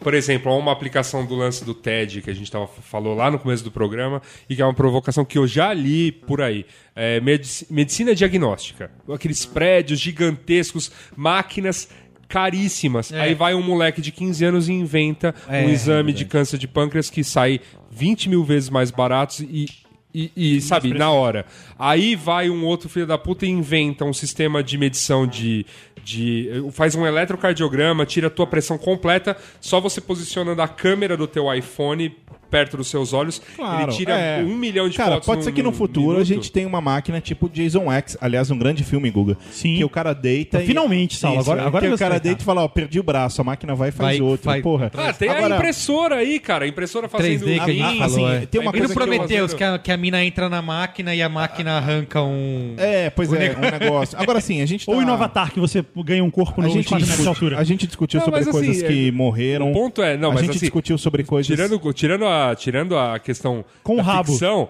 por exemplo, há uma aplicação do lance do TED que a gente tava, falou lá no começo do programa e que é uma provocação que eu já li por aí. É, medici- medicina diagnóstica. Aqueles prédios gigantescos, máquinas caríssimas. É. Aí vai um moleque de 15 anos e inventa É, um exame de câncer de pâncreas que sai 20 mil vezes mais baratos e, e, e, sabe, na hora. Aí vai um outro filho da puta e inventa um sistema de medição de. de faz um eletrocardiograma, tira a tua pressão completa, só você posicionando a câmera do teu iPhone perto dos seus olhos, Claro, ele tira é. um milhão de Cara, fotos. pode ser que no futuro a minuto. gente tenha uma máquina tipo Jason X, aliás, um grande filme, Guga. Sim. Que o cara deita e... Finalmente, Saulo, Isso, agora- é, agora que o cara deita e fala, ó, perdi o braço, a máquina vai e faz Vai- outro. vai- Porra. Ah, tem Agora- a impressora aí, cara. A impressora fazendo 3D que a gente assim, falou, é. tem uma a E no coisa que eu- Prometheus, que a, que a mina entra na máquina e a máquina arranca um. É, pois é, um negócio. Agora sim, a gente tá... Ou em Avatar, que você ganha um corpo a no gente, nessa discu- altura. a gente discutiu Não, sobre assim, coisas que é- morreram. O ponto é, não, a mas gente assim, discutiu sobre coisas... Tirando, tirando, a, tirando a questão Com da rabo. ficção,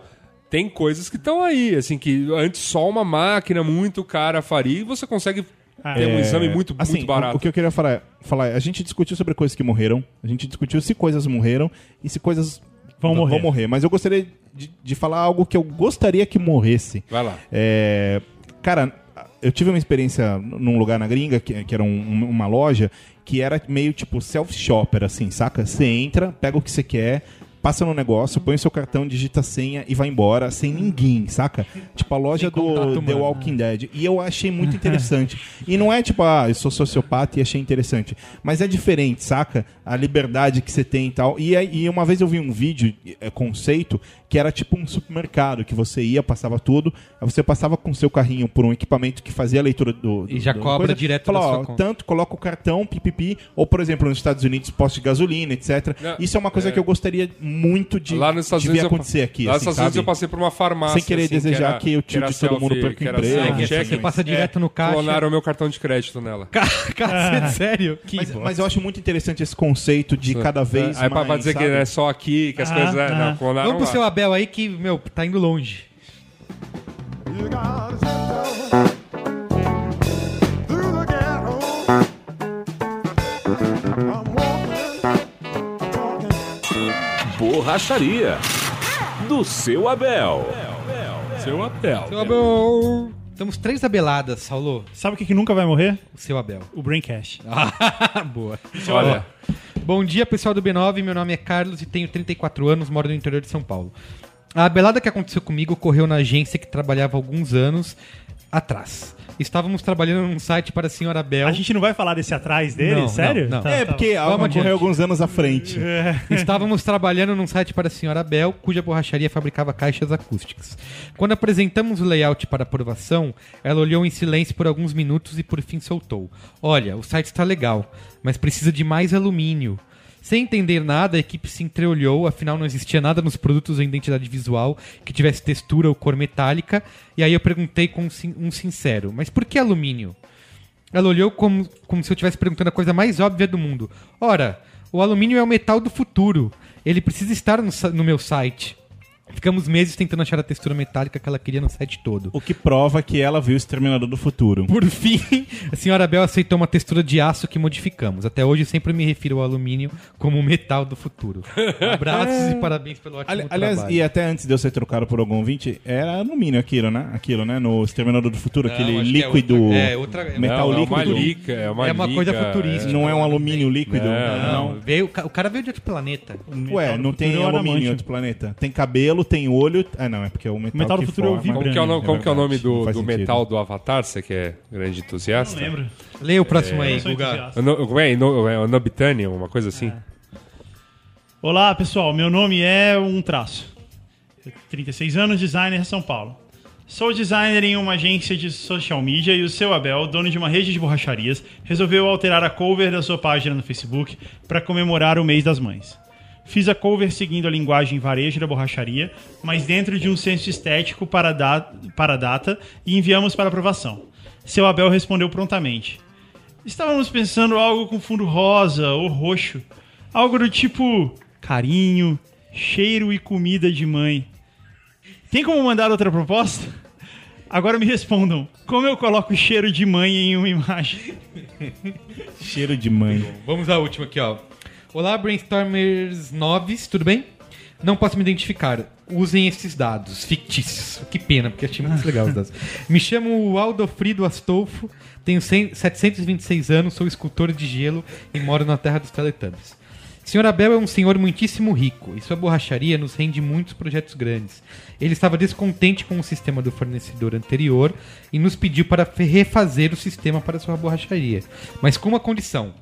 tem coisas que estão aí, assim, que antes só uma máquina muito cara faria e você consegue ter um É, exame muito, assim, muito barato. O, o que eu queria falar, falar é, a gente discutiu sobre coisas que morreram, a gente discutiu se coisas morreram e se coisas Vão morrer. Mas eu gostaria de, de falar algo que eu gostaria que morresse. Vai lá. É, cara, eu tive uma experiência num lugar na gringa, que, que era um- um- uma loja, que era meio tipo self-shopper, assim, saca? Você entra, pega o que você quer, passa no negócio, põe o seu cartão, digita a senha e vai embora sem ninguém, saca? Tipo a loja Sem contato do The humano. Walking Dead. E eu achei muito interessante. e não é tipo, ah, eu sou sociopata e achei interessante. Mas é diferente, saca? A liberdade que você tem e tal. E, e uma vez eu vi um vídeo, é, conceito, que era tipo um supermercado, que você ia, passava tudo, aí você passava com o seu carrinho por um equipamento que fazia a leitura do. E do- já do cobra direto Fala, da sua ó, conta. Tanto, coloca o cartão, pipipi, ou por exemplo, nos Estados Unidos, posto de gasolina, etc. Não, Isso é uma coisa é. que eu gostaria muito de Lá nos Estados devia Unidos eu- acontecer aqui, Lá nos assim, Estados Unidos eu passei por uma farmácia. Sem querer assim, desejar era- que o tio de todo mundo selfie, perca o que era emprego, É, que você passa direto no caixa. Clonaram meu cartão de crédito nela. Cacete, sério? Que Mas, mas eu acho muito interessante esse conceito de cada vez Aí mais, pra dizer sabe? que é só aqui, que as Ah, coisas... É, ah. não, clonaram Vamos pro lá. seu Abel aí que, meu, tá indo longe. Borracharia. Do seu Abel. Seu Abel. Seu Abel. Temos três abeladas, Saulo. Sabe o que, que nunca vai morrer? O seu Abel. O Braincast. Boa. Olha, Bom dia, pessoal do B9. Meu nome é Carlos e tenho 34 anos, moro no interior de São Paulo. A abelada que aconteceu comigo ocorreu na agência que trabalhava alguns anos atrás. Estávamos trabalhando num site para a senhora Bel. A gente não vai falar desse atrás dele? Não, Sério? não, não. Tá, É, tá porque Vamos algo adiante. correu alguns anos à frente. Estávamos trabalhando num site para a senhora Bel, cuja borracharia fabricava caixas acústicas. Quando apresentamos o layout para aprovação, ela olhou em silêncio por alguns minutos e por fim soltou: Olha, o site está legal, mas precisa de mais alumínio. Sem entender nada, a equipe se entreolhou, afinal não existia nada nos produtos ou identidade visual que tivesse textura ou cor metálica, e aí eu perguntei com um sin- sincero: Mas por que alumínio? Ela olhou como, como se eu estivesse perguntando a coisa mais óbvia do mundo. Ora, o alumínio é o metal do futuro. Ele precisa estar no, no meu site. Ficamos meses tentando achar a textura metálica que ela queria no site todo. O que prova que ela viu o Exterminador do Futuro. Por fim, a senhora Bel aceitou uma textura de aço que modificamos. Até hoje sempre me refiro ao alumínio como o metal do futuro. Abraços e parabéns pelo ótimo Ali- aliás, trabalho. e até antes de eu ser trocado por algum ouvinte, era alumínio aquilo, né? Aquilo, né? No Exterminador do Futuro, Não, aquele é líquido. outra- é, outra- metal não, líquido. É uma lica, é uma, É uma liga, coisa futurística. Não é um alumínio líquido? Não, Não, veio, o ca- o cara veio de outro planeta. Ué, não tem é alumínio em adamantio. outro planeta. Tem cabelo, tem olho. Ah, não, é porque é o metal, metal do que futuro é o forma. vibrânio. Como que é o, no- É como que é o nome do, do metal do Avatar? Você que é grande entusiasta? Não lembro. Leia o próximo aí, Eu sou Guga. Como é? No- é Nobitanium, uma coisa assim? Olá, pessoal. Meu nome é um traço. 36 anos, designer de São Paulo. Sou designer em uma agência de social media e o seu Abel, dono de uma rede de borracharias, resolveu alterar a cover da sua página no Facebook para comemorar o mês das mães. Fiz a cover seguindo a linguagem varejo da borracharia, mas dentro de um senso estético para a, da- para a data e enviamos para aprovação. Seu Abel respondeu prontamente. Estávamos pensando algo com fundo rosa ou roxo. Algo do tipo carinho, cheiro e comida de mãe. Tem como mandar outra proposta? Agora me respondam. Como eu coloco cheiro de mãe em uma imagem? Cheiro de mãe. Vamos à última aqui, ó. Olá, Brainstormers noves, tudo bem? Não posso me identificar. Usem esses dados fictícios. Que pena, porque achei muito legal os dados. Me chamo Aldofrido Astolfo, tenho 100 726 anos, sou escultor de gelo e moro na terra dos Teletubbies. Senhor Abel é um senhor muitíssimo rico e sua borracharia nos rende muitos projetos grandes. Ele estava descontente com o sistema do fornecedor anterior e nos pediu para refazer o sistema para sua borracharia, mas com uma condição: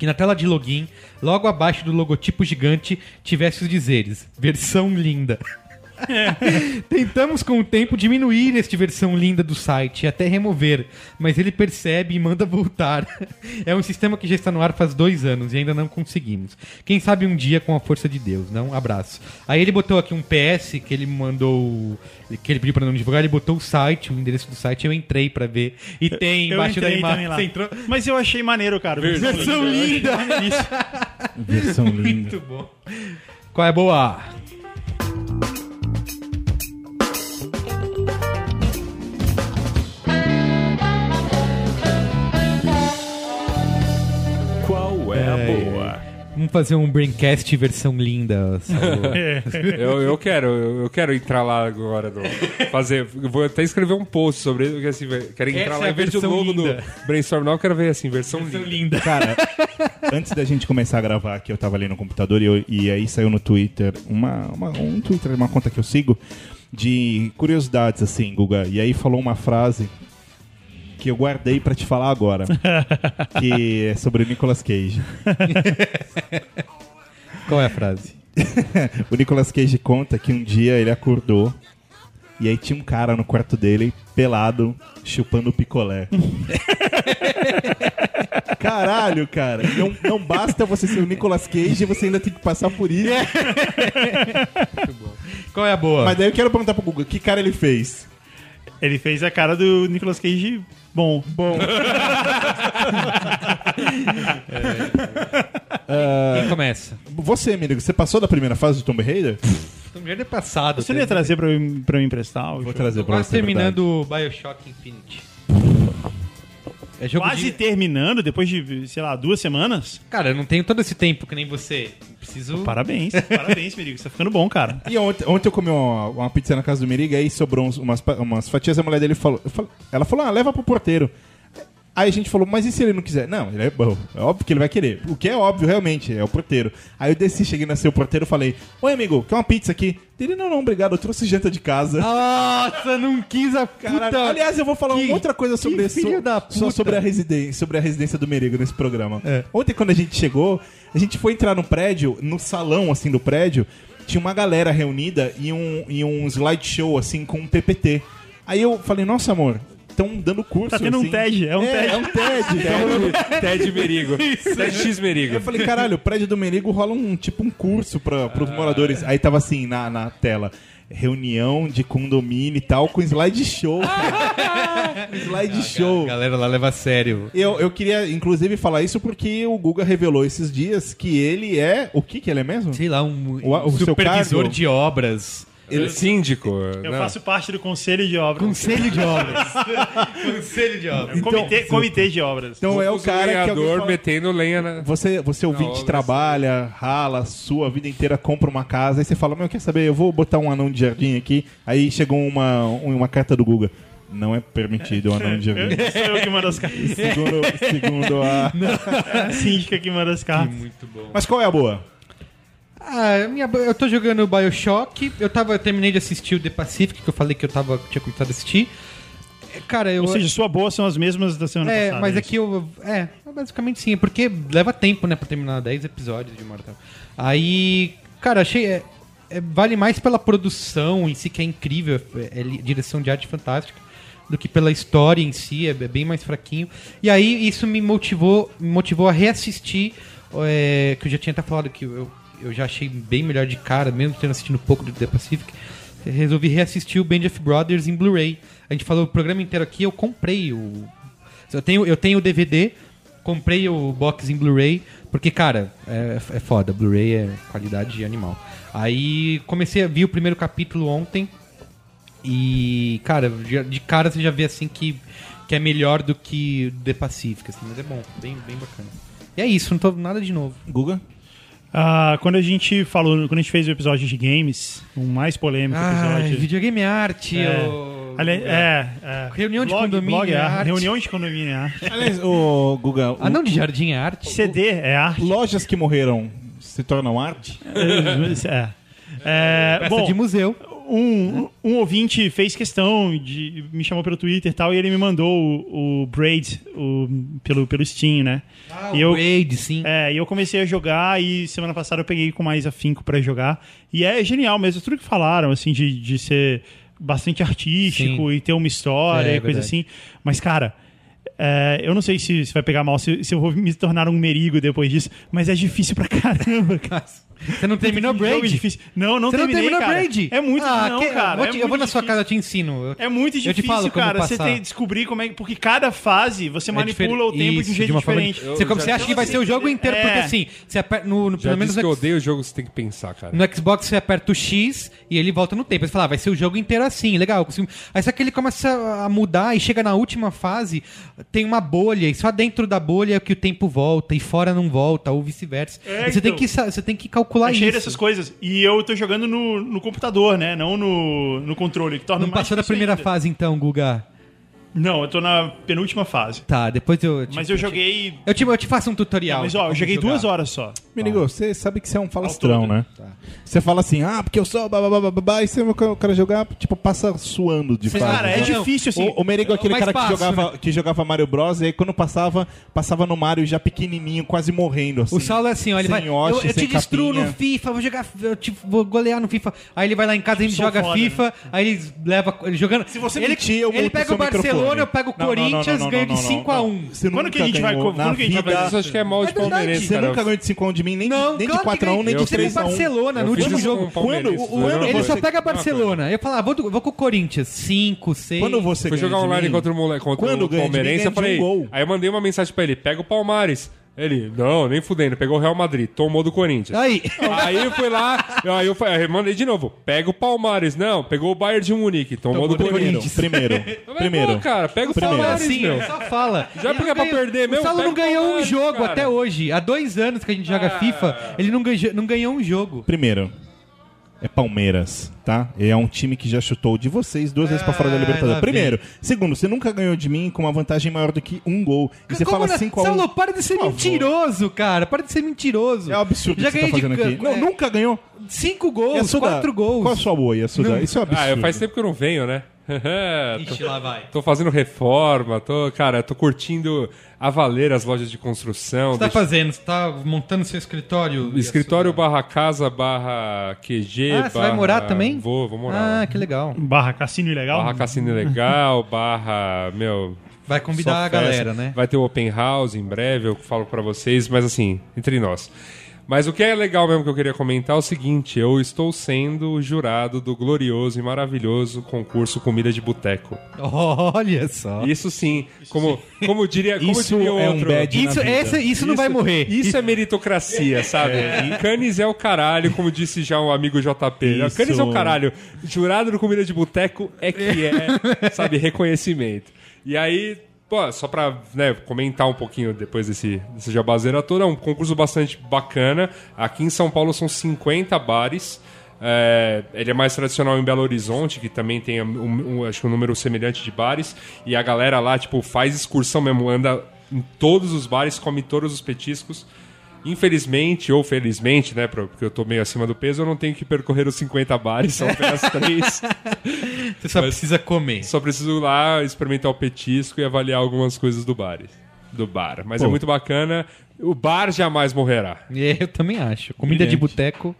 que na tela de login, logo abaixo do logotipo gigante, tivesse os dizeres: versão linda. Tentamos com o tempo diminuir este versão linda do site até remover, mas ele percebe e manda voltar. É um sistema que já está no ar faz dois anos e ainda não conseguimos. Quem sabe um dia com a força de Deus, não? Abraço. Aí ele botou aqui um PS que ele mandou, que ele pediu para não divulgar, ele botou o site, o endereço do site, eu entrei para ver e tem Eu embaixo da entrei imagem. também lá. Você entrou? Mas eu achei maneiro, cara. Versão linda. Isso. Versão linda. Muito bom. Qual é a boa? É a boa? Vamos fazer um Braincast versão linda. Eu, eu quero, eu eu quero entrar lá agora. No, fazer, eu vou até escrever um post sobre isso, porque assim, quero entrar Essa lá é a em vez do versão logo linda. Brainstorm, não, eu quero ver assim, versão, versão linda. linda. Cara, antes da gente começar a gravar aqui, eu tava ali no computador e, eu- e aí saiu no Twitter uma, uma- um Twitter, uma conta que eu sigo, de curiosidades, assim, Guga. E aí falou uma frase que eu guardei pra te falar agora. que é sobre o Nicolas Cage. Qual é a frase? O Nicolas Cage conta que um dia ele acordou e aí tinha um cara no quarto dele, pelado, chupando picolé. Caralho, cara. Não, não basta você ser o Nicolas Cage, você ainda tem que passar por isso. Qual é a boa? Mas daí eu quero perguntar pro Guga, que cara ele fez? Ele fez a cara do Nicolas Cage bom. Bom, Quem começa? você, amigo, você passou da primeira fase do Tomb Raider? Tomb Raider é passado. Você não ia trazer pra eu, pra eu emprestar? Vou trazer pra Quase você. é terminando o Bioshock Infinity. É jogo Quase de... terminando, depois de, sei lá, duas semanas? Cara, eu não tenho todo esse tempo que nem você. Preciso... Parabéns, parabéns, Merigo. Você tá ficando bom, cara. E ontem, ontem eu comi uma, uma pizza na casa do Meriga, aí sobrou uns- umas, umas fatias, a mulher dele falou, ela falou, ah, leva pro porteiro. Aí a gente falou, mas e se ele não quiser? Não, ele é bom, é óbvio que ele vai querer. O que é óbvio, realmente, é o porteiro. Aí eu desci, cheguei na seu porteiro e falei, oi amigo, quer uma pizza aqui? Ele, não, não, obrigado, eu trouxe janta de casa. Nossa, não quis a puta... Aliás, eu vou falar Que- uma outra coisa sobre filho so- da só sobre a residência, sobre a residência do Merigo nesse programa. É. Ontem quando a gente chegou, a gente foi entrar no prédio, no salão assim do prédio, tinha uma galera reunida e um e um slideshow assim com um PPT. Aí eu falei: "Nossa, amor, estão dando curso Tá tendo um assim. TED, é um é, TED. É um TED. tá rolando- Ted, Ted Merigo. Ted X Merigo. Eu falei, caralho, o prédio do Merigo rola um tipo um curso para pros moradores. Aí tava assim na, na tela. Reunião de condomínio e tal, com slideshow. slideshow. A galera lá leva a sério. Eu, eu queria, inclusive, falar isso porque o Guga revelou esses dias que ele é. O que que ele é mesmo? Sei lá, um, O- o seu supervisor de obras. Ele é síndico. Eu não. faço parte do conselho de obras. Conselho de obras. Conselho de obras. comitê, comitê de obras. Então é o cara que. fala- metendo lenha na... Você, você ouvinte, obra, trabalha, rala, sua vida inteira, compra uma casa, aí você fala, meu, quer saber, eu vou botar um anão de jardim aqui. Aí chegou uma, uma carta do Guga. Não é permitido o anão de jardim. Sou eu que mando as cartas. segundo, segundo a. É a síndica que manda as cartas. Muito bom. Mas qual é a boa? Ah, minha, eu tô jogando Bioshock. Eu tava, eu terminei de assistir o The Pacific, que eu falei que eu tava, tinha começado a assistir. É, Cara, eu. Ou seja, sua boa são as mesmas da semana é, passada. mas é aqui eu. É, basicamente sim, é porque leva tempo, né, pra terminar 10 episódios de Mortal. Aí, cara, achei. é, é, vale mais pela produção em si, que é incrível, é, é direção de arte fantástica, do que pela história em si, é, é bem mais fraquinho. E aí isso me motivou, me motivou a reassistir, é, que eu já tinha até falado que eu, eu já achei bem melhor de cara, mesmo tendo assistido um pouco do The Pacific. Resolvi reassistir o Band of Brothers em Blu-ray. A gente falou o programa inteiro aqui, eu comprei o. Eu tenho, eu tenho o DVD, comprei o box em Blu-ray, porque, cara, é, é foda. Blu-ray é qualidade animal. Aí comecei a ver o primeiro capítulo ontem. E, cara, de cara você já vê assim que, que é melhor do que The Pacific, assim, mas é bom, bem, bem bacana. E é isso, não tô nada de novo. Guga? Ah, quando a gente falou, quando a gente fez o episódio de games, o mais polêmico Ai, episódio. videogame é arte. É. ô- Ali- é, é. Reunião de Blog- condomínio blog é arte. arte. Reunião de condomínio é arte. Aliás, o Guga. Ah, não de jardim é arte? CD é arte. Lojas que morreram se tornam arte? é. É, Peça bom, de museu. um, um ouvinte fez questão de me chamou pelo Twitter e tal e ele me mandou o, o Braid o, pelo pelo Steam, né? Ah, e eu Wade, sim. é, e eu comecei a jogar e semana passada eu peguei com mais afinco pra jogar e é genial mesmo tudo que falaram assim de, de ser bastante artístico Sim. e ter uma história É, e coisa verdade. assim. Mas cara, é, eu não sei se, se vai pegar mal, se, se eu vou me tornar um merigo depois disso, mas é difícil pra caramba, cara. Você não terminou Braid? difícil. Não, não Você não terminei, terminou cara. Braid? É muito ah, não, que- cara. Eu vou, é te- eu vou na sua casa, eu te ensino. Eu- É muito Eu te difícil, falo como cara. Você passar. tem que descobrir como é que. Porque cada fase você É manipula o tempo de um Isso, jeito forma diferente. Você, como, você acha que vai ser o jogo inteiro, É. porque assim, você aperta, no, no, Já pelo menos disse que eu no, odeio o jogo, você tem que pensar, cara. no Xbox você aperta o X e ele volta no tempo. Você fala, ah, vai ser o jogo inteiro assim, legal. eu consigo- Aí só que ele começa a mudar e chega na última fase, tem uma bolha, e só dentro da bolha é que o tempo volta, e fora não volta, ou vice-versa. É, você, tem então. que, sa- você tem que calcular É cheio isso. dessas coisas. E eu tô jogando no, no computador, né? Não no, no controle, que torna Não mais passou da primeira ainda. fase então, Guga? Não, eu tô na penúltima fase. Tá, depois eu... te- Mas eu joguei. Eu te, eu te faço um tutorial. Mas de ó, eu joguei jogar. duas horas só. Menigo, você sabe que você é um falastrão, né? Você fala assim, ah, porque eu sou babá, e você o cara jogar, tipo, passa suando de fato. Cara, é né? difícil assim. O, o Merigo é aquele mais cara que fácil, jogava, que jogava Mario Bros. E aí quando passava, passava no Mario já pequenininho, quase morrendo. Assim, O Saulo é assim, ó, ele sem vai. Eu, hoste, eu te destruo capinha. no FIFA, vou jogar. Eu te, vou golear no FIFA. Aí ele vai lá em casa, ele sou joga foda, FIFA, aí ele leva. Ele jogando. Se você ele, mentir, eu ele pega o Barcelona, microfone. eu pego o Corinthians, ganho de não, 5 a não. 1 Você Quando nunca que a gente vai- ganhou quando na que a gente vai vida- fazer Isso acho que é mal de É verdade. palmeirense, Você nunca ganhou de 5 a 1 de mim, nem, Não, nem claro de 4 a 1 que nem ganhou. de Teve 3 a 1 Barcelona Eu no último jogo. Quando- o ano Ele só pega Barcelona. Eu falo, ah, vou, vou com o Corinthians. 5, 6. Quando você Fui jogar online contra o, contra Quando o Palmeirense, eu falei. um gol. Aí eu mandei uma mensagem pra ele: pega o Palmares. Ele, não, nem fudendo, pegou o Real Madrid, tomou do Corinthians. Aí. Aí eu fui lá, aí eu, falei, aí eu mandei de novo, pega o Palmares. Não, pegou o Bayern de Munique, tomou, do Primeiro, Corinthians. primeiro, primeiro. pô, cara, pega o Primeiro. Palmares, Assim, meu. só fala. Já porque é pra perder mesmo, O Saulo não ganhou um Palmares, jogo cara. até hoje. Há dois anos que a gente joga Ah. FIFA, ele não ganhou, não ganhou um jogo. Primeiro, é Palmeiras, tá? É um time que já chutou de vocês duas vezes pra fora da Ah, Libertadores. Primeiro. Segundo, você nunca ganhou de mim com uma vantagem maior do que um gol. E você fala não- 5 a 1 Saulo, para de ser Por favor. mentiroso, cara. Para de ser mentiroso. É um absurdo Já o que você tá ganhei fazendo de- aqui. Não, é, nunca ganhou. Cinco gols, quatro gols. Qual a sua boa, Yasuda? Não. Isso é um absurdo. Ah, faz tempo que eu não venho, né? Tô, Ixi, lá vai. tô fazendo reforma, tô, cara, tô curtindo a valer as lojas de construção. O que você tá deixa- fazendo? Você tá montando seu escritório? Escritório barra casa barra QG. Ah, você vai barra- morar também? Vou, vou morar. Ah, lá. que legal. Barra cassino ilegal. Barra cassino legal, barra, meu... Vai convidar a galera, né? Vai ter o open house em breve, eu falo pra vocês, mas assim, entre nós. Mas o que é legal mesmo que eu queria comentar é o seguinte, eu estou sendo jurado do glorioso e maravilhoso concurso Comida de Boteco. Olha só. Isso sim, como, como diria, como Isso diria é um outro... bad na Isso, essa, isso, não vai morrer. Isso é meritocracia, sabe? Canis é o caralho, como disse já um amigo JP. Isso. Canis é o caralho. Jurado no Comida de Boteco é que é, sabe, reconhecimento. E aí, pô, só pra né, comentar um pouquinho depois desse, desse jabazeira toda, é um concurso bastante bacana. Aqui em São Paulo são 50 bares. É, ele é mais tradicional em Belo Horizonte, que também tem um, um- acho um número semelhante de bares. E a galera lá, tipo, faz excursão mesmo, anda em todos os bares, come todos os petiscos. Infelizmente, ou felizmente, né, porque eu tô meio acima do peso, eu não tenho que percorrer os 50 bares, são apenas três. Você só Mas- precisa comer. Só preciso ir lá experimentar o petisco e avaliar algumas coisas do bar. Do bar. Mas é Pô. muito bacana. O bar jamais morrerá. É, Eu também acho. Comida de Brilhante. boteco.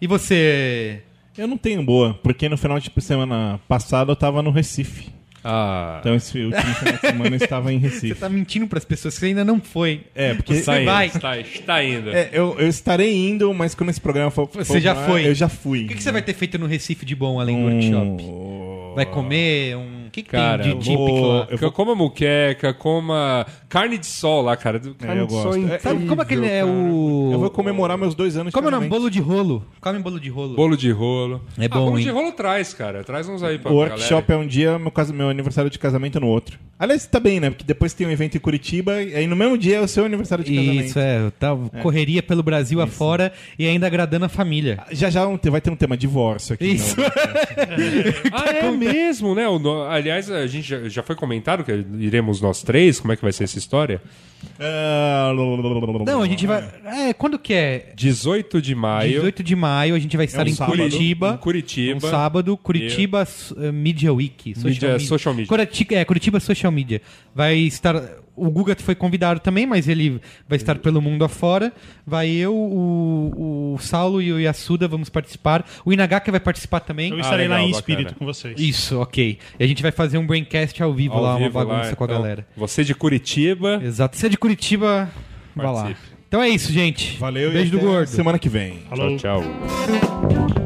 E você. Eu não tenho boa, porque no final de semana passada eu tava no Recife. Ah. Então esse último final de semana eu estava em Você Recife. tá mentindo pras pessoas que você ainda não foi. É, porque Está indo, vai. Está, está indo. É, eu, eu estarei indo, mas quando esse programa for. Você for já foi. Eu já fui. O que, que você vai ter feito no Recife de bom além do Um- workshop? Vai comer um. O que, que Cara, tem eu de típico vou- lá? eu vou- Coma muqueca, coma carne de sol lá, cara. Carne eu de sol gosto. é É, incrível, Sabe como aquele é cara. o. Eu vou comemorar meus dois anos de Como é o nome? Bolo de rolo. Come bolo de rolo. Bolo de rolo. É ah, bom, bolo hein? de rolo traz, cara. Traz uns aí pra O workshop galera. é um dia, meu, meu aniversário de casamento no outro. Aliás, tá bem, né? Porque depois tem um evento em Curitiba, e aí no mesmo dia é o seu aniversário de casamento. Isso, é. Tá, Correria pelo Brasil afora e ainda agradando a família. Já já um vai ter um tema divórcio aqui. Isso. não. Ah, é mesmo, né? Aliás, a gente já, já foi comentado que iremos nós três. Como é que vai ser essa história? Ah, Não, a gente vai. É, quando que é? 18 de maio. 18 de maio, a gente vai estar um em sábado. Curitiba. Em Curitiba. Um sábado, Curitiba eh, Media Week. Media- social media. Curiti- é, Curitiba Social Media. Vai estar. O Guga foi convidado também, mas ele vai estar pelo mundo afora. Vai eu, o, o Saulo e o Yasuda vamos participar. O Inagaka vai participar também. Eu estarei Ah, legal, lá em bacana. espírito com vocês. Isso, ok. E a gente vai fazer um braincast ao vivo Ao lá, uma vivo lá, bagunça com a então, galera. Você de Curitiba. Exato. Se é de Curitiba, vá lá. Participe. Então é isso, gente. Valeu Beijo e do até gordo. semana que vem. Falou. Tchau, tchau.